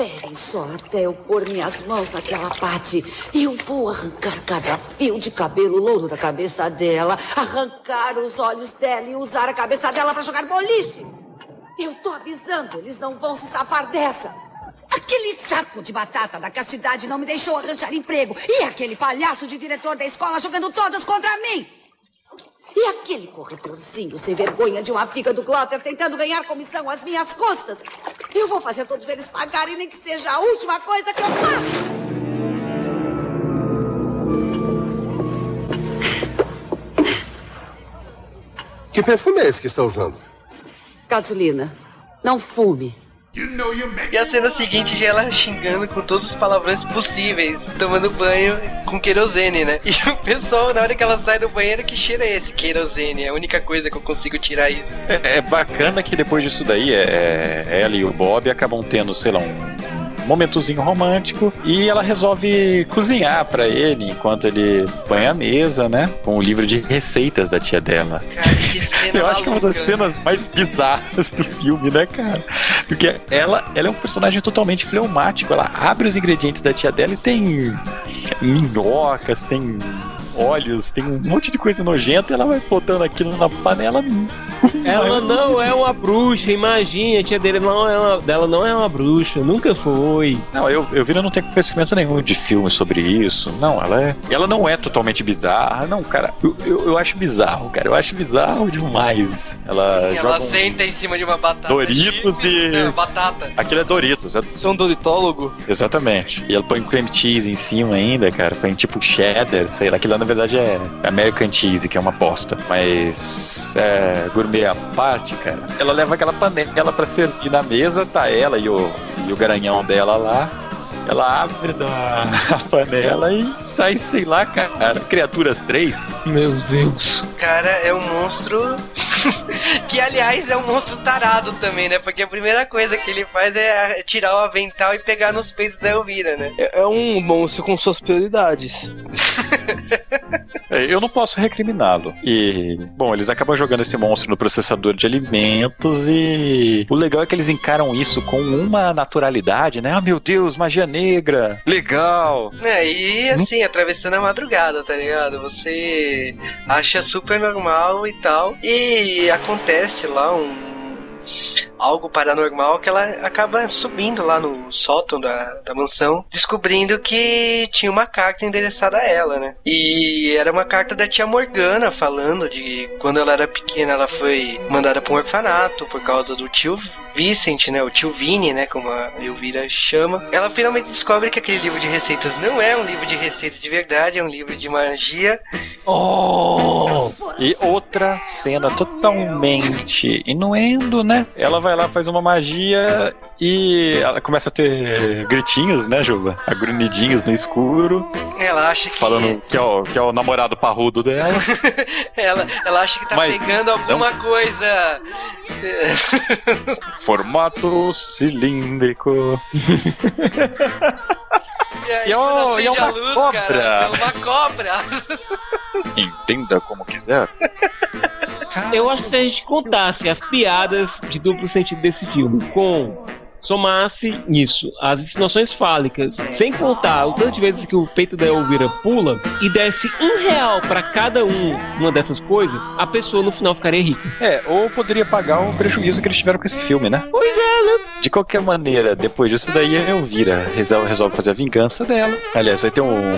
Esperem só até eu pôr minhas mãos naquela parte. Eu vou arrancar cada fio de cabelo louro da cabeça dela, arrancar os olhos dela e usar a cabeça dela para jogar boliche. Eu tô avisando, eles não vão se safar dessa. Aquele saco de batata da castidade não me deixou arranjar emprego. E aquele palhaço de diretor da escola jogando todas contra mim. E aquele corretorzinho sem vergonha de uma figa do Glotter tentando ganhar comissão às minhas custas. Eu vou fazer todos eles pagarem, nem que seja a última coisa que eu faço. Que perfume é esse que está usando? Gasolina. Não fume. E a cena seguinte já ela xingando com todos os palavrões possíveis, tomando banho com querosene, né? E o pessoal, na hora que ela sai do banheiro, que cheiro é esse querosene? É a única coisa que eu consigo tirar isso. É, é bacana que depois disso daí, é, é, ela e o Bob acabam tendo, sei lá, um momentozinho romântico e ela resolve cozinhar para ele enquanto ele põe a mesa, né? Com o livro de receitas da tia dela. Cara, que cena Eu acho que é uma das maluca. cenas mais bizarras do filme, né, cara? Porque ela, ela é um personagem totalmente fleumático. Ela abre os ingredientes da tia dela e tem minhocas, tem óleos, tem um monte de coisa nojenta e ela vai botando aquilo na panela. Ela não é uma bruxa, imagina, a tia dele não é uma, dela não é uma bruxa, nunca foi. Não, eu, eu vi, eu não tenho conhecimento nenhum de filme sobre isso. Não, ela é. Ela não é totalmente bizarra. Não, cara, eu, eu, eu acho bizarro, cara. Eu acho bizarro demais. Ela Ela joga um senta em cima de uma batata. Doritos chips, e- Não, batata. Aquilo é Doritos. É... Você é um doritólogo? Exatamente. E ela põe cream cheese em cima ainda, cara. Põe tipo cheddar, sei lá. Aquilo lá, na verdade é American cheese, que é uma bosta. Mas é gourmet à parte, cara. Ela leva aquela panela pra servir na mesa, tá ela e o, e o garanhão dela lá. Ela abre da a panela e sai, sei lá, cara. Criaturas 3. Meu Deus. Cara, é um monstro. que aliás é um monstro tarado também, né? Porque a primeira coisa que ele faz é tirar o avental e pegar nos peitos da Elvira, né? É, é um monstro com suas prioridades. É, Eu não posso recriminá-lo. E, bom, eles acabam jogando esse monstro no processador de alimentos e o legal é que eles encaram isso com uma naturalidade, né? Ah, meu Deus, magia negra, legal. É, e assim, atravessando a madrugada, tá ligado? Você acha super normal e tal. E acontece lá um. Algo paranormal que ela acaba subindo lá no sótão da, da mansão, descobrindo que tinha uma carta endereçada a ela, né? E era uma carta da tia Morgana falando de quando ela era pequena, ela foi mandada para um orfanato por causa do tio Vicent, né? O tio Vini, né? Como a Elvira chama. Ela finalmente descobre que aquele livro de receitas não é um livro de receita de verdade, é um livro de magia. Oh! E outra cena totalmente inuendo, né? Ela vai lá, faz uma magia e ela começa a ter gritinhos, né, Juba? Agrunidinhos no escuro, Ela acha que. falando que é o, que é o namorado parrudo dela. ela, ela acha que tá Mas pegando alguma coisa. Formato cilíndrico. E aí, E acende e é uma luz, cobra. cara, é uma cobra. Entenda como quiser. Eu acho que se a gente contasse as piadas de duplo sentido desse filme com somasse nisso as insinuações fálicas, sem contar o tanto de vezes que o peito da Elvira pula, e desse um real pra cada um uma dessas coisas, a pessoa no final ficaria rica. É, ou poderia pagar o prejuízo que eles tiveram com esse filme, né? Pois é, né? De qualquer maneira, depois disso daí, a Elvira resolve, resolve fazer a vingança dela. Aliás, vai ter um,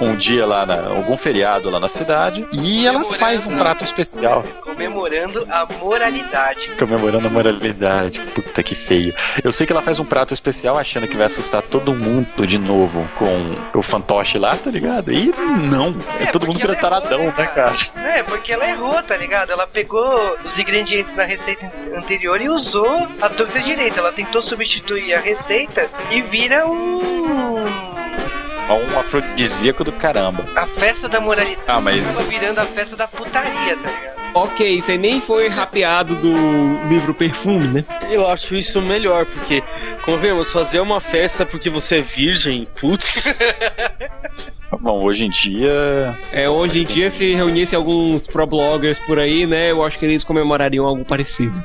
um dia lá, na, algum feriado lá na cidade, e ela faz um prato especial. Comemorando a moralidade. Comemorando a moralidade. Puta que feio. Eu sei que ela faz um prato especial achando que vai assustar todo mundo de novo com o fantoche lá, tá ligado? E não. É, todo mundo vira taradão, né, cara? É, porque ela errou, tá ligado? Ela pegou os ingredientes na receita an- anterior e usou a torta direita. Ela tentou substituir a receita e vira um. É um afrodisíaco do caramba. A festa da moralidade. Ah, mas- Acaba virando a festa da putaria, tá ligado? Ok, aí nem foi rapeado do livro Perfume, né? Eu acho isso melhor, porque, convenhamos, fazer uma festa porque você é virgem, putz. Bom, hoje em dia. É, hoje em dia, se reunisse alguns pro-bloggers por aí, né, eu acho que eles comemorariam algo parecido.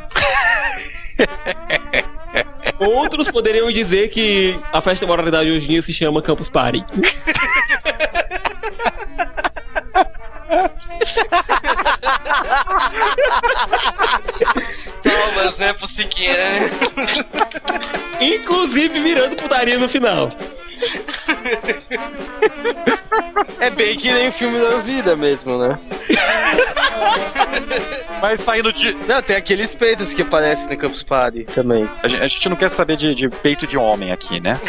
Outros poderiam dizer que a festa da moralidade hoje em dia se chama Campus Party. Palmas, né, pro Siqueira, né? Inclusive virando putaria no final. É bem que nem o filme da vida mesmo, né? Mas saindo de. Não, tem aqueles peitos que aparecem no Campus Party também. A gente, a gente não quer saber de, de peito de homem aqui, né?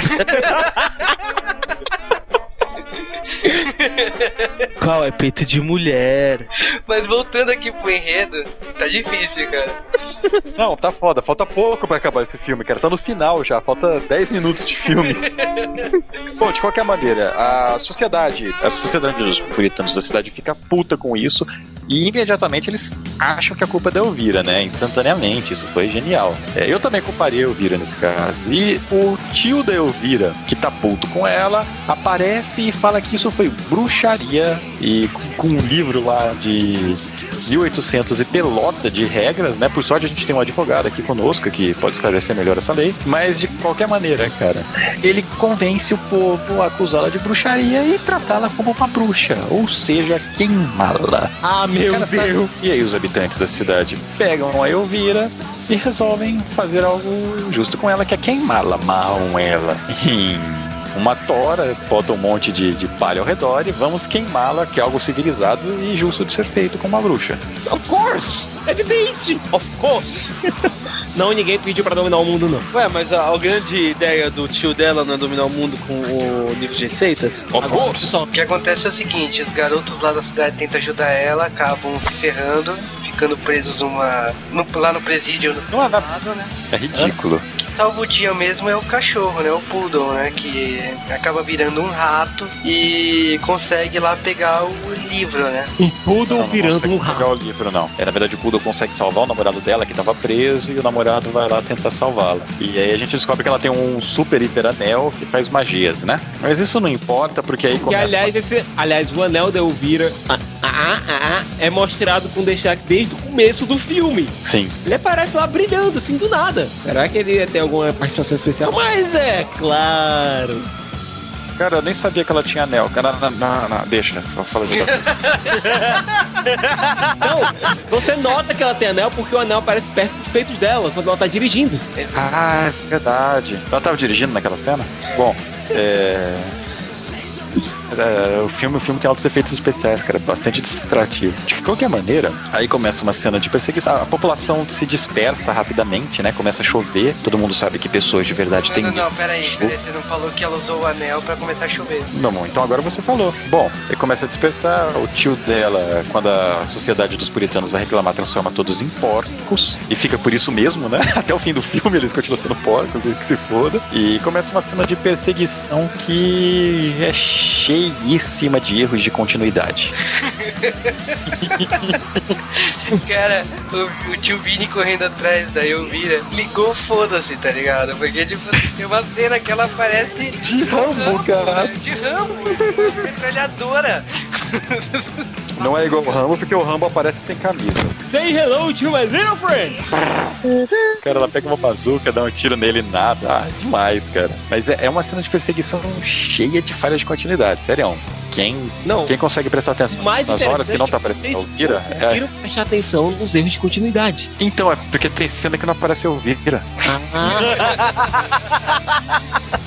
Qual é peito de mulher? Mas voltando aqui pro enredo, tá difícil, cara. Não, tá foda. Falta pouco pra acabar esse filme, cara. Tá no final já. Falta 10 minutos de filme. Bom, de qualquer maneira, a sociedade, a sociedade dos puritanos da cidade fica puta com isso e imediatamente eles acham que a culpa é da Elvira, né? Instantaneamente. Isso foi genial. É, eu também culparia a Elvira nesse caso. E o tio da Elvira, que tá puto com ela, aparece e fala que isso foi bruxaria e com, com um livro lá de 1800 e pelota de regras, né? Por sorte a gente tem um advogado aqui conosco que pode esclarecer melhor essa lei. Mas de qualquer maneira, cara, ele convence o povo a acusá-la de bruxaria e tratá-la como uma bruxa, ou seja, queimá-la. Ah, meu Cara, sabe- Deus. E aí os habitantes da cidade pegam a Elvira e resolvem fazer algo justo com ela, que é queimá-la, amarram ela uma tora, botam um monte de, de palha ao redor e vamos queimá-la, que é algo civilizado e justo de ser feito com uma bruxa. Of course! Evidente! Of course! não, ninguém pediu pra dominar o mundo, não. Ué, mas a, a grande ideia do tio dela não é dominar o mundo com o livro de receitas? Agora, O que acontece é o seguinte, os garotos lá da cidade tentam ajudar ela, acabam se ferrando, ficando presos numa, no- lá no presídio. Não é nada, né? É ridículo. Salva o dia mesmo é o cachorro, né? O poodle, né? Que acaba virando um rato e consegue lá pegar o livro, né? Um poodle Não, não virando consegue um pegar rato. o livro, não. É, na verdade, o Poodle consegue salvar o namorado dela, que tava preso, e o namorado vai lá tentar salvá-la. E aí a gente descobre que ela tem um super hiper anel que faz magias, né? Mas isso não importa, porque aí Que começa... aliás, esse, aliás, o anel da Elvira ah, ah, ah, ah, é mostrado com destaque desde o começo do filme. Sim. Ele aparece lá brilhando, assim, do nada. Será que ele ia ter alguma participação especial? Mas é claro. Cara, eu nem sabia que ela tinha anel. Cara, não, não, não, deixa, eu falo de outra. Não, você nota que ela tem anel porque o anel aparece perto dos peitos dela quando ela tá dirigindo. Ah, é verdade. Ela tava dirigindo naquela cena? Bom, é... é, o, filme, o filme tem altos efeitos especiais, cara, bastante distrativo. De qualquer maneira, aí começa uma cena de perseguição. A população se dispersa rapidamente, né? Começa a chover. Todo mundo sabe que pessoas de verdade Não, têm. não, não, peraí, peraí, você não falou que ela usou o anel pra começar a chover. Não, então agora você falou. Bom, aí começa a dispersar. O tio dela, quando a sociedade dos puritanos vai reclamar, transforma todos em porcos. E fica por isso mesmo, né? Até o fim do filme eles continuam sendo porcos, e que se foda. E começa uma cena de perseguição que é cheíssima de erros de continuidade. Cara, o, o tio Vini correndo atrás da Elvira ligou foda-se, tá ligado? Porque, tipo, tem uma cena que ela parece. De Rambo, cara. De Rambo, metralhadora. Não é igual o Rambo, porque o Rambo aparece sem camisa. Say hello to my little friend! Cara, ela pega uma bazuca, dá um tiro nele e nada. Ah, demais, cara. Mas é, é uma cena de perseguição cheia de falhas de continuidade, sério. Quem, não. quem consegue prestar atenção Mais nas horas que não tá aparecendo é que a vocês Elvira? conseguiram prestar atenção nos erros de continuidade. Então, é porque tem cena que não aparece a Elvira.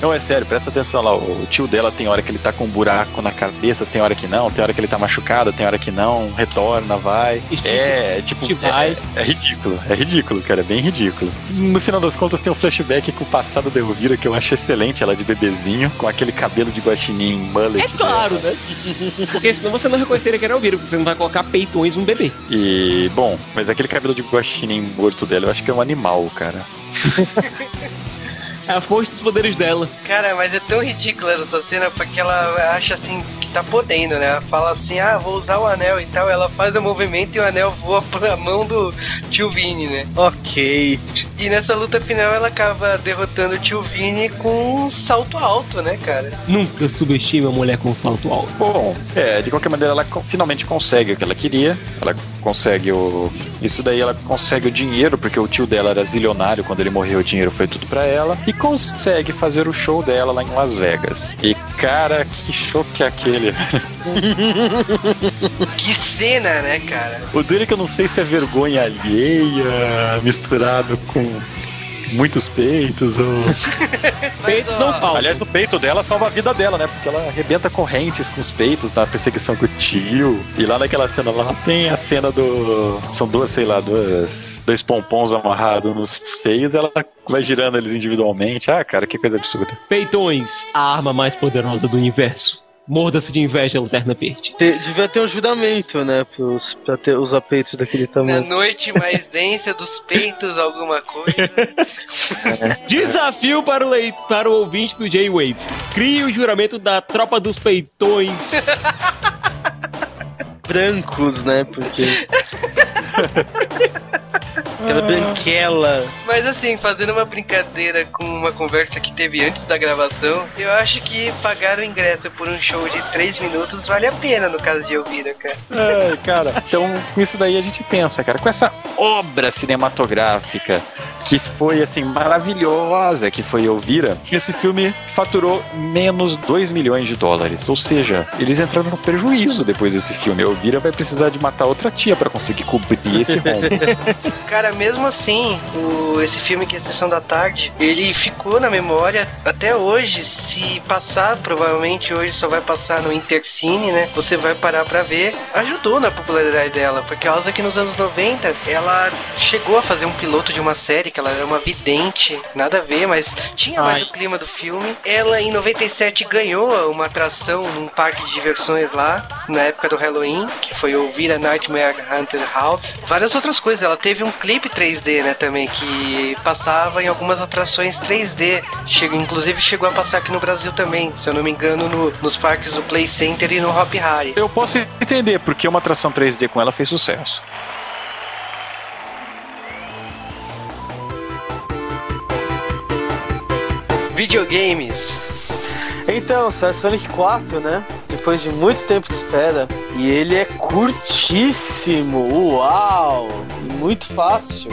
Não, é sério, presta atenção lá. O tio dela tem hora que ele tá com um buraco na cabeça, tem hora que não, tem hora que ele tá machucado, tem hora que não, retorna, vai. É, tipo, é, é ridículo, é ridículo, cara, é bem ridículo. No final das contas, tem um flashback com o passado da Elvira que eu acho excelente, ela de bebezinho, com aquele cabelo de guaxinim mullet. É claro, né? Porque senão você não reconheceria que era Elvira, porque você não vai colocar peitões num bebê. E, bom, mas aquele cabelo de guaxinim morto dela, eu acho que é um animal, cara. É a força dos poderes dela. Cara, mas é tão ridícula essa cena porque ela acha assim que tá podendo, né? Ela fala assim, ah, vou usar o anel e tal. Ela faz o movimento e o anel voa pra mão do tio Vini, né? Ok. E nessa luta final ela acaba derrotando o tio Vini com um salto alto, né, cara? Nunca subestime a mulher com salto alto. Bom, é, de qualquer maneira ela finalmente consegue o que ela queria. Ela consegue o. Isso daí ela consegue o dinheiro, porque o tio dela era zilionário, quando ele morreu o dinheiro foi tudo pra ela. E consegue fazer o show dela lá em Las Vegas. E cara, que show que é aquele. Que cena, né, cara? o dele que eu não sei se é vergonha alheia misturado com muitos peitos. Ou... Peitos não faltam. Aliás, o peito dela salva a vida dela, né? Porque ela arrebenta correntes com os peitos na perseguição com o tio. E lá naquela cena lá tem a cena do. São duas, sei lá, duas. Dois pompons amarrados nos seios, ela vai girando eles individualmente. Ah, cara, que coisa absurda. Peitões, a arma mais poderosa do universo. Morda-se de inveja, Lanterna Verde. Te- devia ter um juramento, né? Pros, pra ter os peitos daquele Na tamanho. noite mais densa dos peitos, alguma coisa. Desafio para o, lei- para o ouvinte do J-Wave. Crie o juramento da tropa dos peitões. Brancos, né? Porque. Aquela branquela. Mas assim, fazendo uma brincadeira com uma conversa que teve antes da gravação, eu acho que pagar o ingresso por um show de 3 minutos vale a pena no caso de Elvira, cara. Ai, cara. Então, com isso daí a gente pensa, cara, com essa obra cinematográfica que foi, assim, maravilhosa, que foi Elvira, esse filme faturou menos 2 milhões de dólares. Ou seja, eles entraram no prejuízo depois desse filme. Elvira vai precisar de matar outra tia pra conseguir cobrir esse rombo. Cara, mesmo assim, o- esse filme que é Sessão da Tarde, ele ficou na memória até hoje. Se passar, provavelmente hoje só vai passar no Intercine, né? Você vai parar pra ver. Ajudou na popularidade dela, por causa que nos anos 90 ela chegou a fazer um piloto de uma série, que ela era uma vidente, nada a ver, mas tinha mais Ai. o clima do filme. Ela em 97 ganhou uma atração num parque de diversões lá, na época do Halloween, que foi o Vira Nightmare Hunter House. Várias outras coisas. Ela teve um clipe 3D, né, também, que passava em algumas atrações 3D. Chega, inclusive chegou a passar aqui no Brasil também, se eu não me engano, no- nos parques do Play Center e no Hop Harry. Eu posso entender porque uma atração 3D com ela fez sucesso. Videogames. Então, sai Sonic 4, né? Depois de muito tempo de espera. E ele é curtíssimo. Uau! Muito fácil.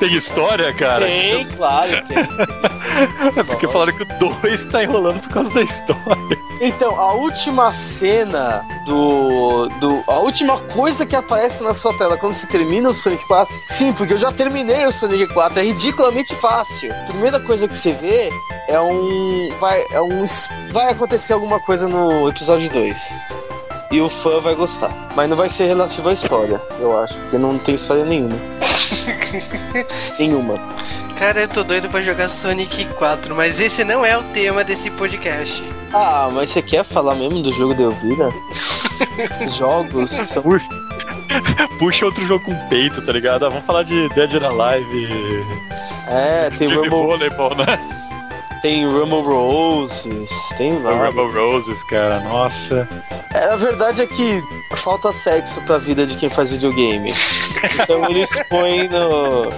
Tem história, cara? Tem, claro, tem. É porque falaram que o 2 tá enrolando por causa da história. Então, a última cena do, do. A última coisa que aparece na sua tela quando você termina o Sonic 4. Sim, porque eu já terminei o Sonic 4, é ridiculamente fácil. A primeira coisa que você vê é um. Vai, é um. Vai acontecer alguma coisa no episódio 2. E o fã vai gostar. Mas não vai ser relativo à história, eu acho. Porque não tem história nenhuma. nenhuma. Cara, eu tô doido pra jogar Sonic 4, mas esse não é o tema desse podcast. Ah, mas você quer falar mesmo do jogo de Elvira? Os jogos são. Puxa outro jogo com peito, tá ligado? Ah, vamos falar de Dead or Alive. É, tem Extreme Rumble, Volleyball, né? Tem Rumble Roses, tem vários. Rumble Roses, cara, nossa. É, a verdade é que falta sexo pra vida de quem faz videogame. Então eles põem no.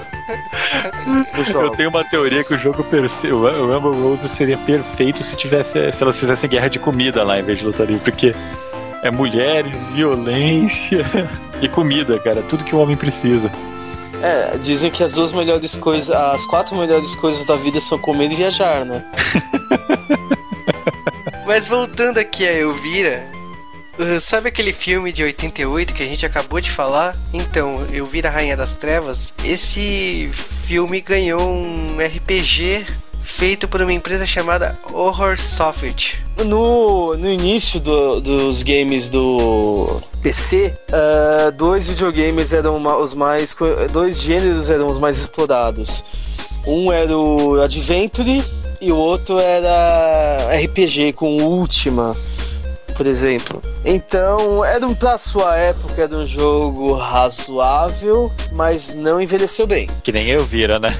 Eu tenho uma teoria que o jogo perfeito. O Rumble Roses seria perfeito se tivesse. Se elas fizessem guerra de comida lá em vez de livre, porque é mulheres, violência e comida, cara. Tudo que o homem precisa. É, dizem que as duas melhores coisas. As quatro melhores coisas da vida são comer e viajar, né? Mas voltando aqui a Elvira, sabe aquele filme de 88 que a gente acabou de falar? Então, Elvira Rainha das Trevas, esse filme ganhou um RPG feito por uma empresa chamada Horror Software. No, no início do- dos games do PC, ah, dois videogames eram os mais. Dois gêneros eram os mais explorados. Um era o Adventure e o outro era RPG com Ultima, por exemplo. Então, era um pra sua época, era um jogo razoável, mas não envelheceu bem. Que nem eu vira, né?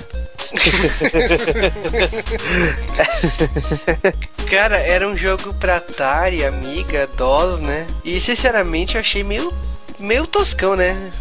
Cara, era um jogo pra Atari, Amiga, DOS, né? E sinceramente eu achei meio, meio toscão, né?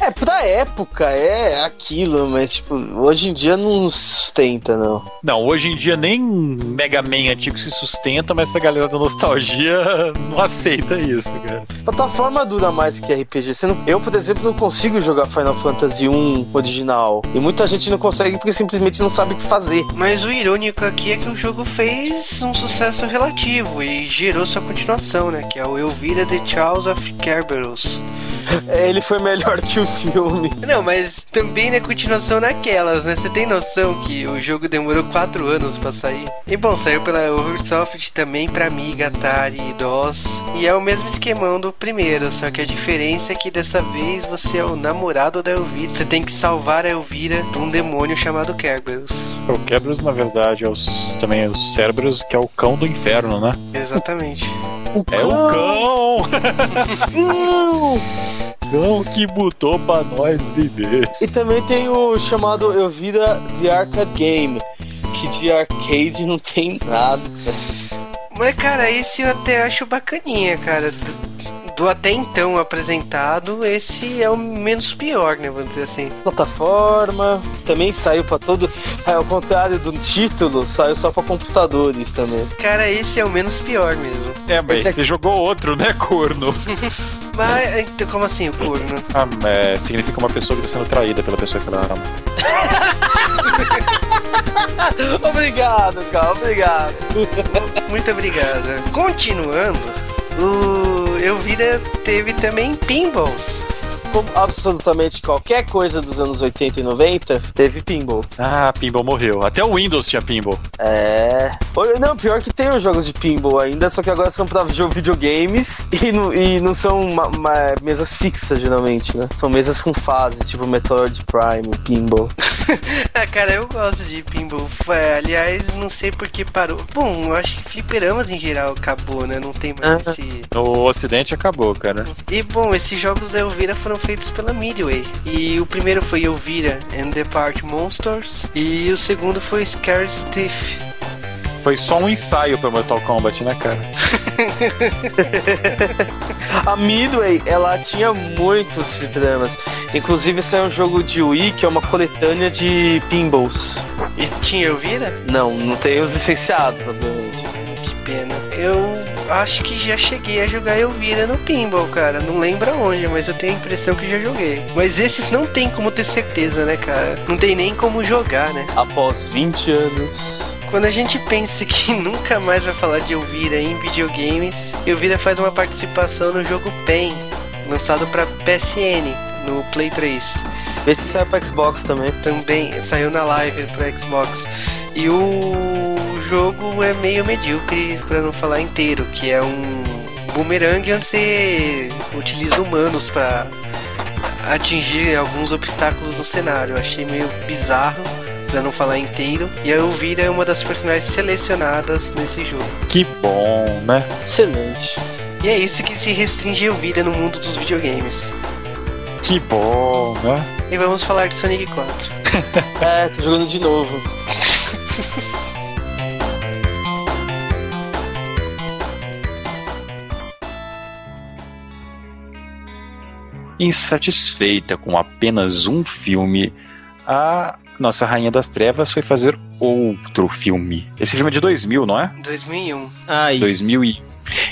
É, pra época é aquilo, mas tipo, hoje em dia não sustenta, não. Não, hoje em dia nem Mega Man antigo se sustenta, mas essa galera da nostalgia não aceita isso, cara. Plataforma dura mais que RPG. Não- eu, por exemplo, não consigo jogar Final Fantasy 1 original. E muita gente não consegue porque simplesmente não sabe o que fazer. Mas o irônico aqui é que o jogo fez um sucesso relativo e gerou sua continuação, né? Que é o Elvira The Charles of Kerberos. Ele foi melhor que o filme. Não, mas também é continuação naquelas, né? Você tem noção que o jogo demorou 4 anos pra sair? E bom, saiu pela Ubisoft também pra Amiga, Atari e DOS. E é o mesmo esquemão do primeiro, só que a diferença é que dessa vez você é o namorado da Elvira. Você tem que salvar a Elvira de um demônio chamado Kerberos. O Kerberos, na verdade, é os, também é os Cerberus, que é o cão do inferno, né? Exatamente. É o cão! cão que botou pra nós viver. E também tem o chamado Elvira The Arcade Game, que de arcade não tem nada. Mas, cara, esse eu até acho bacaninha, cara. Do, até então apresentado, esse é o menos pior, né? Vamos dizer assim. Plataforma, também saiu pra todo. É, ao contrário do título, saiu só pra computadores também. Cara, esse é o menos pior mesmo. É, mas Esse você jogou outro, né, corno? Mas, então, como assim, o corno? Ah, é, significa uma pessoa que está sendo traída pela pessoa que ela ama. obrigado, cara, obrigado. Muito obrigado. Continuando, o Elvira teve também pinballs. Como absolutamente qualquer coisa dos anos 80 e 90, teve pinball. Ah, pinball morreu. Até o Windows tinha pinball. É. Não, pior que tem os jogos de pinball ainda, só que agora são pra jo- videogames e não, e não são ma- ma- mesas fixas, geralmente, né? São mesas com fases, tipo Metroid Prime, pinball. Ah, cara, eu gosto de pinball. É, aliás, não sei por que parou. Bom, eu acho que fliperamas em geral acabou, né? Não tem mais Ah. esse. No ocidente acabou, cara. E bom, esses jogos da Elvira foram feitos pela Midway. E o primeiro foi Elvira and the Party Monsters. E o segundo foi Scared Stiff. Foi só um ensaio pra Mortal Kombat, né, cara? A Midway, ela tinha muitos fliperamas. Inclusive, esse é um jogo de Wii que é uma coletânea de pinballs. E tinha Elvira? Não, não tem os licenciados, obviamente. Que pena. Eu acho que já cheguei a jogar Elvira no pinball, cara. Não lembro aonde, mas eu tenho a impressão que já joguei. Mas esses não tem como ter certeza, né, cara? Não tem nem como jogar, né? Após 20 anos. Quando a gente pensa que nunca mais vai falar de Elvira em videogames, Elvira faz uma participação no jogo PEN, lançado para PSN, no Play 3. Vê se sai pra Xbox também. Também saiu na live para Xbox. E o jogo é meio medíocre, para não falar inteiro, que é um boomerang onde você utiliza humanos para atingir alguns obstáculos no cenário. Eu achei meio bizarro, para não falar inteiro. E a Elvira é uma das personagens selecionadas nesse jogo. Que bom, né? Excelente. E é isso que se restringe a Elvira no mundo dos videogames. Que bom, né? E vamos falar de Sonic 4. É, tô jogando de novo. Insatisfeita com apenas um filme, a nossa Rainha das Trevas foi fazer outro filme. Esse filme é de 2000, não é? 2001. Aí. 2001.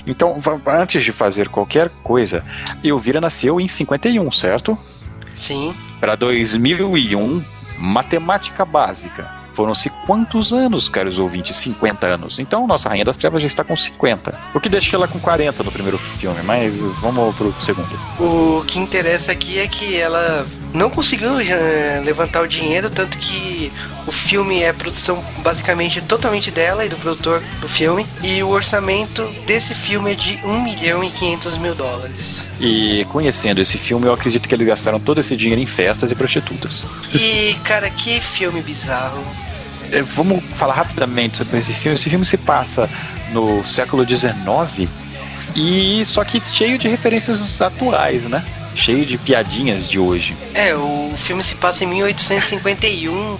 Então, antes de fazer qualquer coisa, Elvira nasceu em 51, certo? Sim. Para 2001, matemática básica. Foram-se quantos anos, caros ouvintes? 50 anos. Então, nossa Rainha das Trevas já está com 50. O que deixa ela com 40 no primeiro filme, mas vamos pro segundo. O que interessa aqui é que ela não conseguiu já, levantar o dinheiro, tanto que o filme é produção basicamente totalmente dela e do produtor do filme. E o orçamento desse filme é de 1 milhão e 500 mil dólares. E conhecendo esse filme, eu acredito que eles gastaram todo esse dinheiro em festas e prostitutas. E, cara, que filme bizarro. É, Vamos falar rapidamente sobre esse filme. Esse filme se passa no século XIX e só que cheio de referências atuais, né? Cheio de piadinhas de hoje. É, o filme se passa em 1851,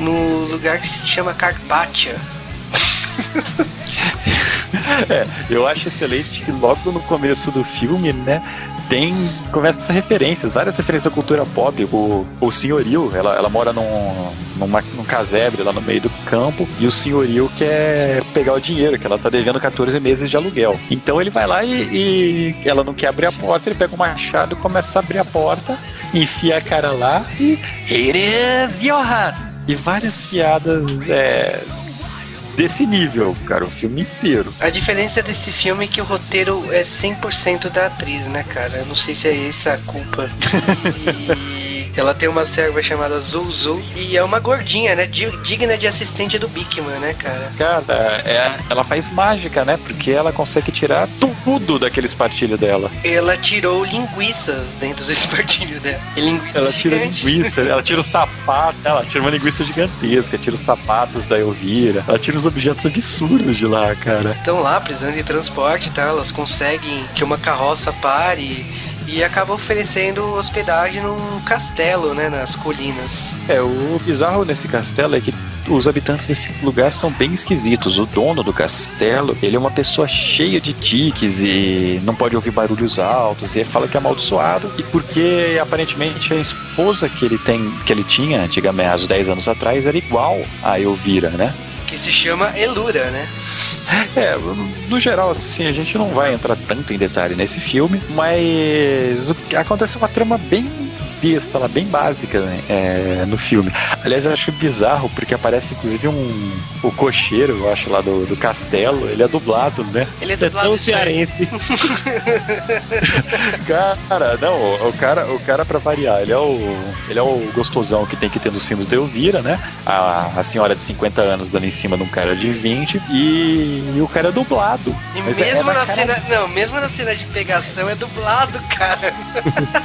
no lugar que se chama Carpathia. É, eu acho excelente que logo no começo do filme, né? Tem, começa essas referências, várias referências à cultura pop. O, o senhorio, ela, ela mora num, numa, num casebre lá no meio do campo, e o senhorio quer pegar o dinheiro, que ela tá devendo 14 meses de aluguel. Então ele vai lá e, e ela não quer abrir a porta, ele pega o machado, começa a abrir a porta, enfia a cara lá e. Here is Johan! E várias piadas é, desse nível, cara, o filme inteiro. A diferença desse filme é que o roteiro é 100% da atriz, né, cara? Eu não sei se é essa a culpa. E ela tem uma serva chamada Zuzu e é uma gordinha, né? Di- Digna de assistente do Bigman, né, cara? Cara, é, ela faz mágica, né? Porque ela consegue tirar tudo daquele espartilho dela. Ela tirou linguiças dentro do espartilho dela. E linguiças Ela tira linguiça, ela tira o sapato, ela tira uma linguiça gigantesca, tira os sapatos da Elvira, ela tira os objetos absurdos de lá, cara. Estão lá precisando de transporte e tal, elas conseguem que uma carroça pare e acaba oferecendo hospedagem num castelo, né, nas colinas. É, o bizarro nesse castelo é que os habitantes desse lugar são bem esquisitos. O dono do castelo, ele é uma pessoa cheia de tiques e não pode ouvir barulhos altos e fala que é amaldiçoado. E porque aparentemente a esposa que ele tem, que ele tinha antigamente, há uns 10 anos atrás, era igual a Elvira, né? Que se chama Elura, né? É, no geral, assim, a gente não vai entrar tanto em detalhe nesse filme, mas acontece uma trama bem besta lá, bem básica né, é, no filme. Aliás, eu acho bizarro, porque aparece inclusive um o cocheiro, eu acho, lá do, do castelo, ele é dublado, né? Ele é Você é dublado tão isso aí. cearense. Cara, não, o, cara, o cara pra variar, ele é o ele é o gostosão que tem que ter nos filmes da Elvira, né? A, a senhora de 50 anos dando em cima de um cara de 20 e, o cara é dublado. E Mas é- é mesmo na na cara- cena. Não, mesmo na cena de pegação é dublado, cara.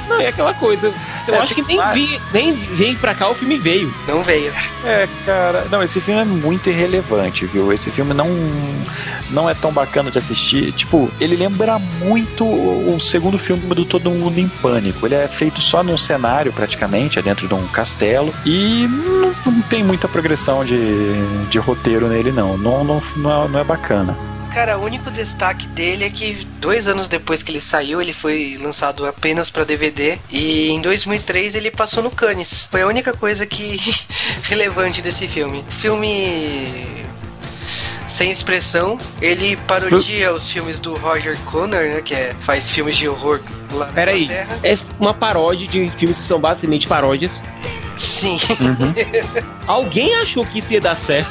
Não, é aquela coisa. Eu É, acho que nem, claro. vi, nem vem pra cá o filme veio. Não veio. É, cara, não, esse filme é muito irrelevante, viu? Esse filme não não é tão bacana de assistir. Tipo, ele lembra muito o o segundo filme do Todo Mundo em Pânico. Ele é feito só num cenário, praticamente, é dentro de um castelo. E não, não tem muita progressão de, de roteiro nele, não. Não, não, não, é, não é bacana. Cara, o único destaque dele é que dois anos depois que ele saiu, ele foi lançado apenas pra DVD. E em 2003 ele passou no Cannes. Foi a única coisa que relevante desse filme. Filme sem expressão. Ele parodia os filmes do Roger Connor, né? Que é, faz filmes de horror lá na Peraí, Inglaterra. é uma paródia de filmes que são basicamente paródias. Sim. Alguém achou que isso ia dar certo?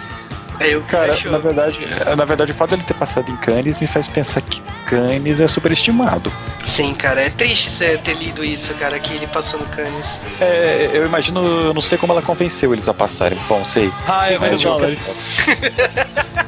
É, eu Cara, na verdade, na verdade, o fato dele ter passado em Cannes me faz pensar que Cannes é superestimado. Sim, cara, é triste você ter lido isso, cara, que ele passou no Cannes. É, eu imagino, eu não sei como ela convenceu eles a passarem. Bom, sei. Ah, é qualquer dólares.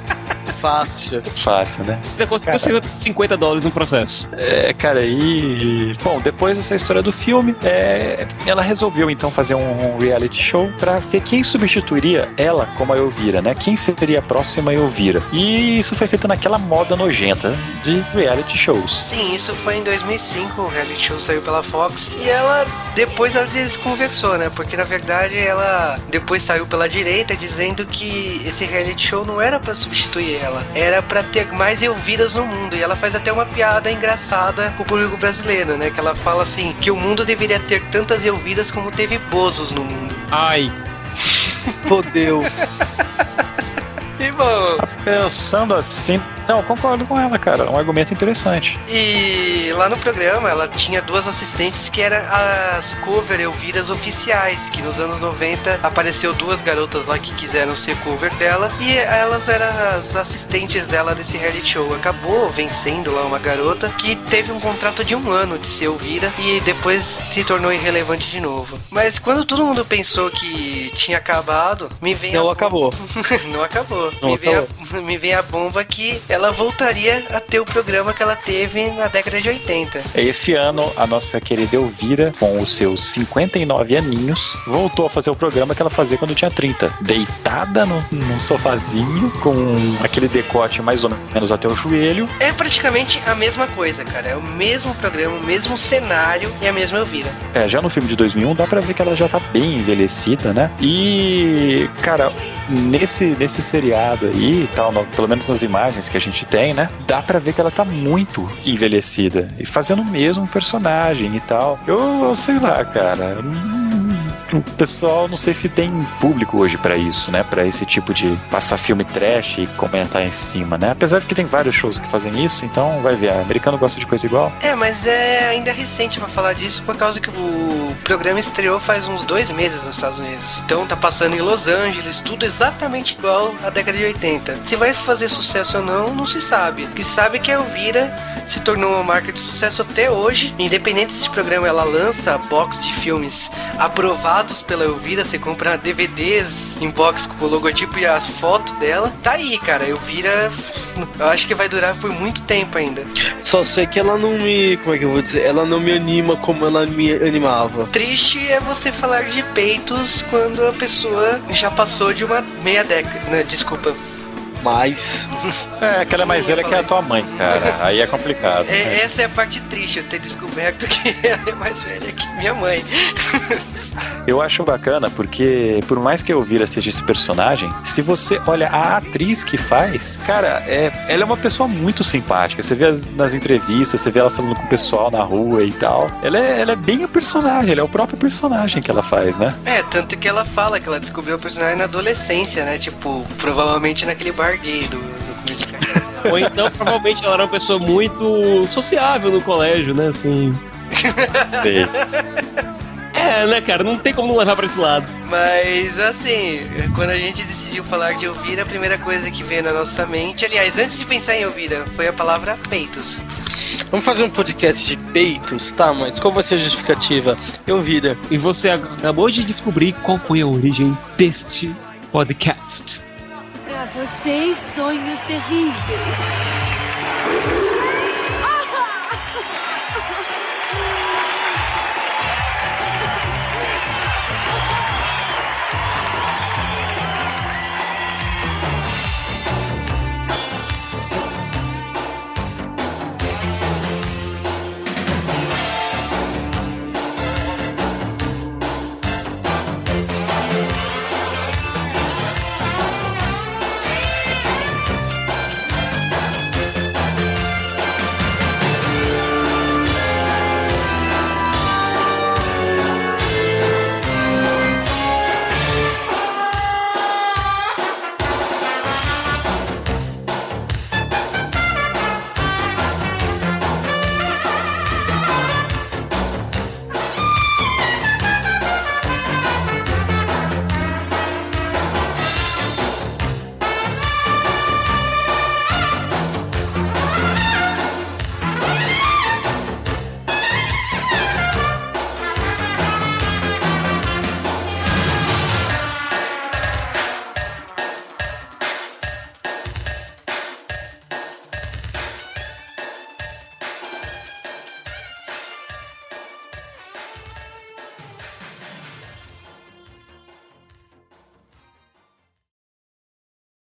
Fácil. Fácil, né? Você conseguiu 50 dólares no processo. É, cara, e. Bom, depois dessa história do filme, é, ela resolveu então fazer um reality show pra ver quem substituiria ela como a Elvira, né? Quem seria a próxima Elvira. E isso foi feito naquela moda nojenta de reality shows. Sim, isso foi em 2005, o reality show saiu pela Fox e ela depois ela desconversou, né? Porque na verdade ela depois saiu pela direita dizendo que esse reality show não era pra substituir ela, era pra ter mais Elviras no mundo. E ela faz até uma piada engraçada com o público brasileiro, né? Que ela fala assim que o mundo deveria ter tantas Elviras como teve Bozos no mundo. Ai. Fodeu. E bom, Pensando assim. Não, concordo com ela, cara. É um argumento interessante. E lá no programa ela tinha duas assistentes que eram as cover Elviras oficiais, que nos anos 90 apareceu duas garotas lá que quiseram ser cover dela e elas eram as assistentes dela desse reality show. Acabou vencendo lá uma garota que teve um contrato de um ano de ser Elvira e depois se tornou irrelevante de novo. Mas quando todo mundo pensou que tinha acabado, me vem Não a acabou. não acabou. Não me, vem acabou. A, me vem a bomba que ela voltaria a ter o programa que ela teve na década de 80. Esse ano, a nossa querida Elvira, com os seus 59 aninhos, voltou a fazer o programa que ela fazia quando tinha 30. Deitada no, num sofazinho, com aquele decote mais ou menos até o joelho. É praticamente a mesma coisa, cara. É o mesmo programa, o mesmo cenário e a mesma Elvira. É, já no filme de 2001 dá pra ver que ela já tá bem envelhecida, né? E, cara, nesse, nesse seriado aí, e tal, no- pelo menos nas imagens que a gente tem, né? Dá pra ver que ela tá muito envelhecida e fazendo o mesmo personagem e tal. Eu, eu sei lá, cara. hum, O pessoal, não sei se tem público hoje pra isso, né? Pra esse tipo de passar filme trash e comentar em cima, né? Apesar de que tem vários shows que fazem isso, então vai ver. americano gosta de coisa igual. É, mas é ainda recente pra falar disso por causa que o programa estreou faz uns dois meses nos Estados Unidos. Então tá passando em Los Angeles, tudo exatamente igual à década de 80. Se vai fazer sucesso ou não, não se sabe. O que se sabe é que a Elvira se tornou uma marca de sucesso até hoje. Independente desse programa, ela lança box de filmes aprovados pela Elvira. Você compra DVDs em box com o logotipo e as fotos dela. Tá aí, cara. Elvira, eu acho que vai durar por muito tempo ainda. Só sei que ela não me. Como é que eu vou dizer? Ela não me anima como ela me animava. Triste é você falar de peitos quando a pessoa já passou de uma meia década. Né? Desculpa. Mas. É, aquela mais velha que é a tua mãe, cara. Aí é complicado. É, essa é a parte triste, eu ter descoberto que ela é mais velha que minha mãe. Eu acho bacana porque, por mais que eu vira seja esse personagem, se você olha a atriz que faz, cara, é, ela é uma pessoa muito simpática. Você vê as, nas entrevistas, você vê ela falando com o pessoal na rua e tal. Ela é, ela é bem o personagem, ela é o próprio personagem que ela faz, né? É, tanto que ela fala que ela descobriu o personagem na adolescência, né? Tipo, provavelmente naquele bar gay do. Ou então, provavelmente, ela era uma pessoa muito sociável no colégio, né? Assim. Sei. É, né, cara? Não tem como não levar pra esse lado. Mas assim, quando a gente decidiu falar de Elvira, a primeira coisa que veio na nossa mente, aliás, antes de pensar em Elvira, foi a palavra peitos. Vamos fazer um podcast de peitos, tá? Mas qual vai ser a justificativa? Eu vira. E você acabou de descobrir qual foi a origem deste podcast. Pra vocês, sonhos terríveis.